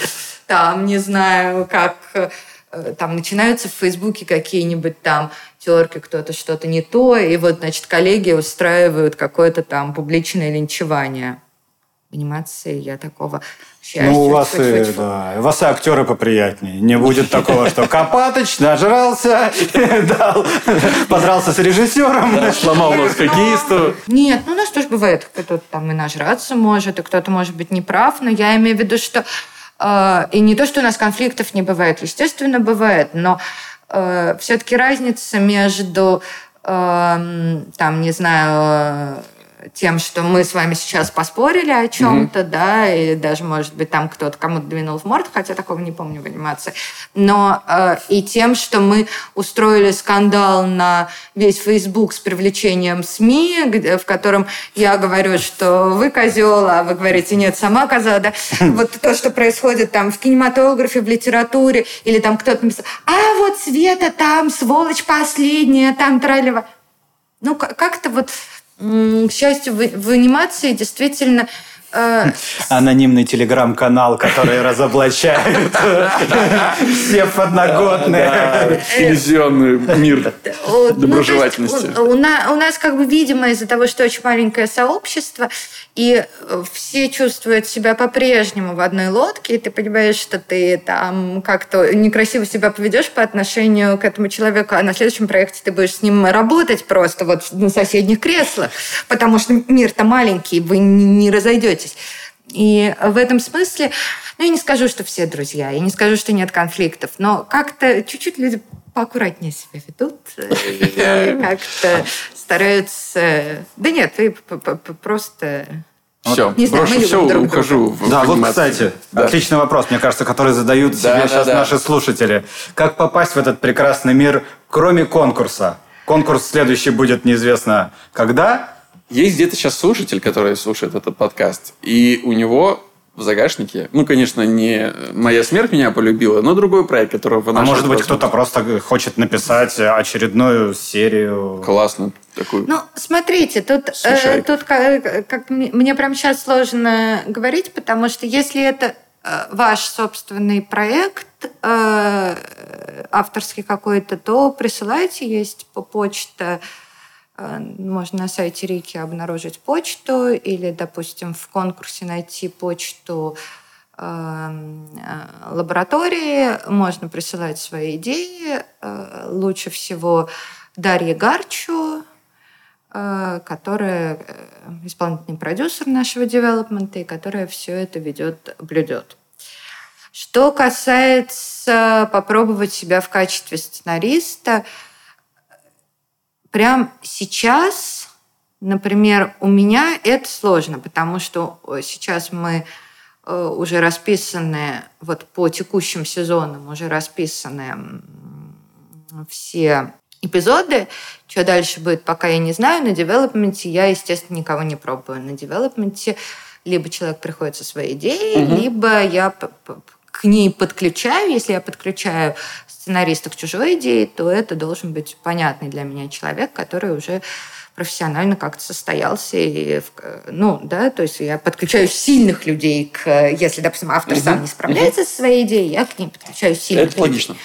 Там, не знаю, как э, там начинаются в Фейсбуке какие-нибудь там терки, кто-то что-то не то, и вот, значит, коллеги устраивают какое-то там публичное линчевание. Анимации я такого счастья. Ну, у вас, и, да, у вас и актеры поприятнее. Не будет такого, что Копатыч нажрался, дал, подрался с режиссером. Сломал нос хоккеисту. Нет, ну у нас тоже бывает, кто-то там и нажраться может, и кто-то может быть неправ, но я имею в виду, что э, и не то, что у нас конфликтов не бывает, естественно, бывает, но э, все-таки разница между, э, там, не знаю, э, тем, что мы с вами сейчас поспорили о чем-то, да, и даже, может быть, там кто-то кому-то двинул в морду, хотя такого не помню в анимации, но э, и тем, что мы устроили скандал на весь Facebook с привлечением СМИ, где- в котором я говорю, что вы козел, а вы говорите, нет, сама коза, да. Вот то, что происходит там в кинематографе, в литературе, или там кто-то написал, а вот Света там, сволочь последняя, там тралево. Ну, как-то вот, к счастью, в, в анимации действительно Анонимный телеграм-канал, который разоблачает все подноготные. Иллюзионный мир ну, доброжелательности. у, у на- у нас как бы видимо из-за того, что очень маленькое сообщество, и э, все чувствуют себя по-прежнему в одной лодке, и ты понимаешь, что ты там как-то некрасиво себя поведешь по отношению к этому человеку, а на следующем проекте ты будешь с ним работать просто вот на соседних креслах, потому что мир-то маленький, вы не, не разойдетесь. И в этом смысле, ну, я не скажу, что все друзья, я не скажу, что нет конфликтов, но как-то чуть-чуть люди поаккуратнее себя ведут, и как-то стараются... Да нет, вы просто... Все, Не знаю, брошу мы любим все, друг друга. ухожу в Да, вот, кстати, Да. отличный вопрос, мне кажется, который задают Да, себе да, сейчас да. наши слушатели. Как попасть в этот прекрасный мир, кроме конкурса? Конкурс следующий будет неизвестно когда. Есть где-то сейчас слушатель, который слушает этот подкаст, и у него в загашнике, ну, конечно, не «Моя смерть меня полюбила», но другой проект, которого вы А может быть, кто-то просто хочет написать очередную серию. Классно. Такой. Ну, смотрите, тут, э, тут как, как мне прямо сейчас сложно говорить, потому что если это э, ваш собственный проект, э, авторский какой-то, то присылайте, есть по почта, э, можно на сайте Рики обнаружить почту или, допустим, в конкурсе найти почту э, э, лаборатории, можно присылать свои идеи. Э, Лучше всего Дарье Гарчу, э, которая исполнительный продюсер нашего девелопмента и которая все это ведет, блюдет. Что касается попробовать себя в качестве сценариста, прям сейчас, например, у меня это сложно, потому что э, сейчас мы э, уже расписаны, вот по текущим сезонам уже расписаны все эпизоды. Что дальше будет, пока я не знаю. На девелопменте я, естественно, никого не пробую. На девелопменте либо человек приходит со своей идеей, угу. либо я к ней подключаю. Если я подключаю сценариста к чужой идее, то это должен быть понятный для меня человек, который уже профессионально как-то состоялся. И, ну, да, то есть я подключаю сильных людей к... Если, допустим, автор угу. сам не справляется угу. со своей идеей, я к ней подключаю сильных Это людей. логично.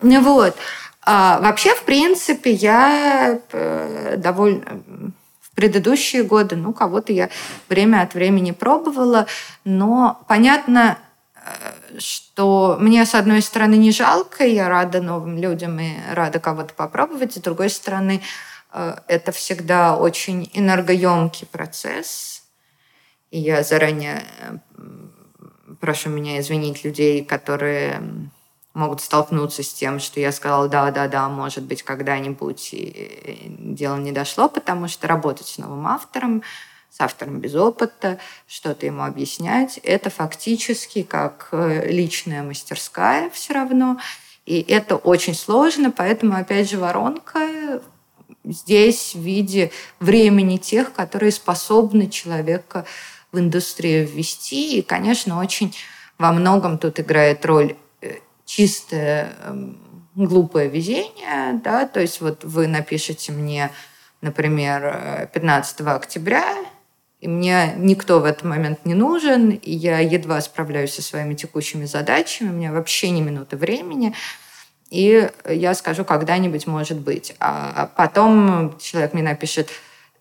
Вот. А, вообще, в принципе, я э, довольно в предыдущие годы, ну, кого-то я время от времени пробовала, но понятно, э, что мне, с одной стороны, не жалко, я рада новым людям и рада кого-то попробовать, с другой стороны, э, это всегда очень энергоемкий процесс, и я заранее прошу меня извинить людей, которые могут столкнуться с тем, что я сказала, да, да, да, может быть, когда-нибудь и дело не дошло, потому что работать с новым автором, с автором без опыта, что-то ему объяснять, это фактически как э, личная мастерская все равно. И это очень сложно, поэтому, опять же, воронка здесь в виде времени тех, которые способны человека в индустрию ввести. И, конечно, очень во многом тут играет роль чистое эм, глупое везение, да, то есть вот вы напишите мне, например, 15 октября, и мне никто в этот момент не нужен, и я едва справляюсь со своими текущими задачами, у меня вообще ни минуты времени, и я скажу, когда-нибудь может быть. А потом человек мне напишет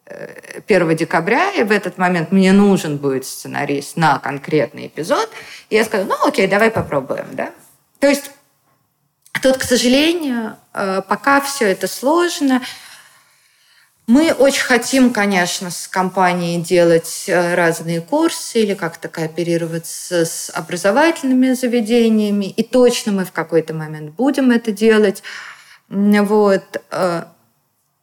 1 э, декабря, и в этот момент мне нужен будет сценарист на конкретный эпизод, и я скажу, ну окей, давай попробуем, да. То есть тут, к сожалению, э, пока все это сложно. Мы очень хотим, конечно, с компанией делать э, разные курсы или как-то кооперироваться с образовательными заведениями. И точно мы в какой-то момент будем это делать. Вот. Э,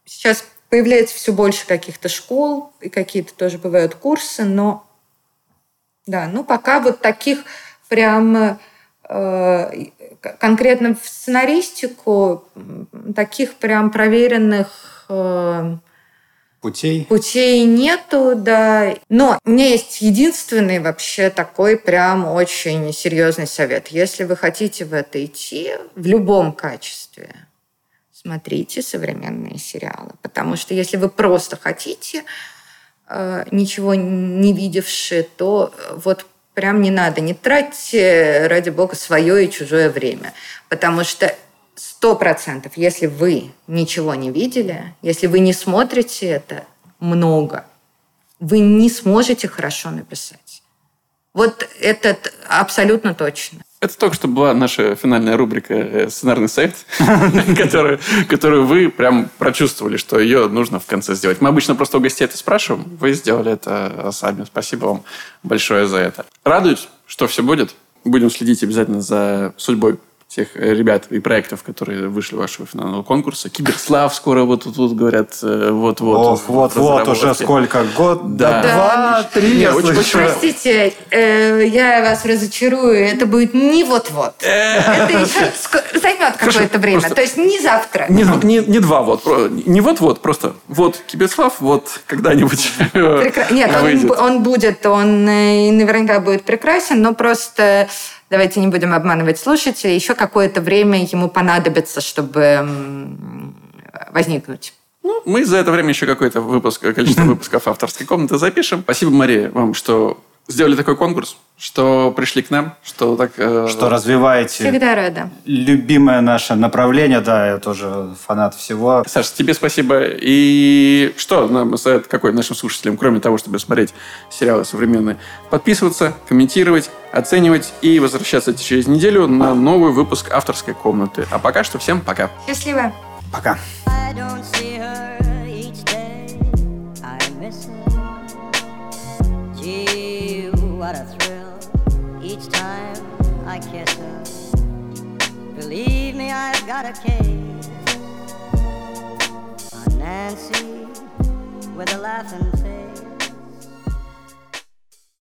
сейчас появляется все больше каких-то школ, и какие-то тоже бывают курсы, но да, ну пока вот таких прям Э, конкретно в сценаристику таких прям проверенных путей путей нету, да. Но у меня есть единственный вообще такой прям очень серьезный совет. Если вы хотите в это идти в любом качестве, смотрите современные сериалы, потому что если вы просто хотите э, ничего не видевшие, то вот прям не надо. Не тратьте, ради бога, свое и чужое время. Потому что сто процентов, если вы ничего не видели, если вы не смотрите это много, вы не сможете хорошо написать. Вот это абсолютно точно. Это только что была наша финальная рубрика э, «Сценарный совет», которую, вы прям прочувствовали, что ее нужно в конце сделать. Мы обычно просто у гостей это спрашиваем. Вы сделали это сами. Спасибо вам большое за это. Радуюсь, что все будет. Будем следить обязательно за судьбой тех э, ребят и проектов, которые вышли вашего финального конкурса. Киберслав скоро вот тут вот говорят, э, вот-вот. Ох, вот-вот, уже сколько? Год, да. два, три, я очень, очень... Простите, э, я вас разочарую, это будет не вот-вот. Э. Это еще займет какое-то время, то есть не завтра. Не, не, не два вот, не вот-вот, просто вот Киберслав, вот когда-нибудь Нет, он, он будет, он наверняка будет прекрасен, но просто давайте не будем обманывать слушателей, еще какое-то время ему понадобится, чтобы возникнуть. Ну, мы за это время еще какое-то выпуск, количество выпусков авторской комнаты запишем. Спасибо, Мария, вам, что сделали такой конкурс, что пришли к нам, что так... Э... Что развиваете. Всегда рада. Любимое наше направление, да, я тоже фанат всего. Саша, тебе спасибо. И что нам совет какой нашим слушателям, кроме того, чтобы смотреть сериалы современные? Подписываться, комментировать, оценивать и возвращаться через неделю на новый выпуск авторской комнаты. А пока что всем пока. Счастливо. Пока. what I've got a case. On Nancy with a laughing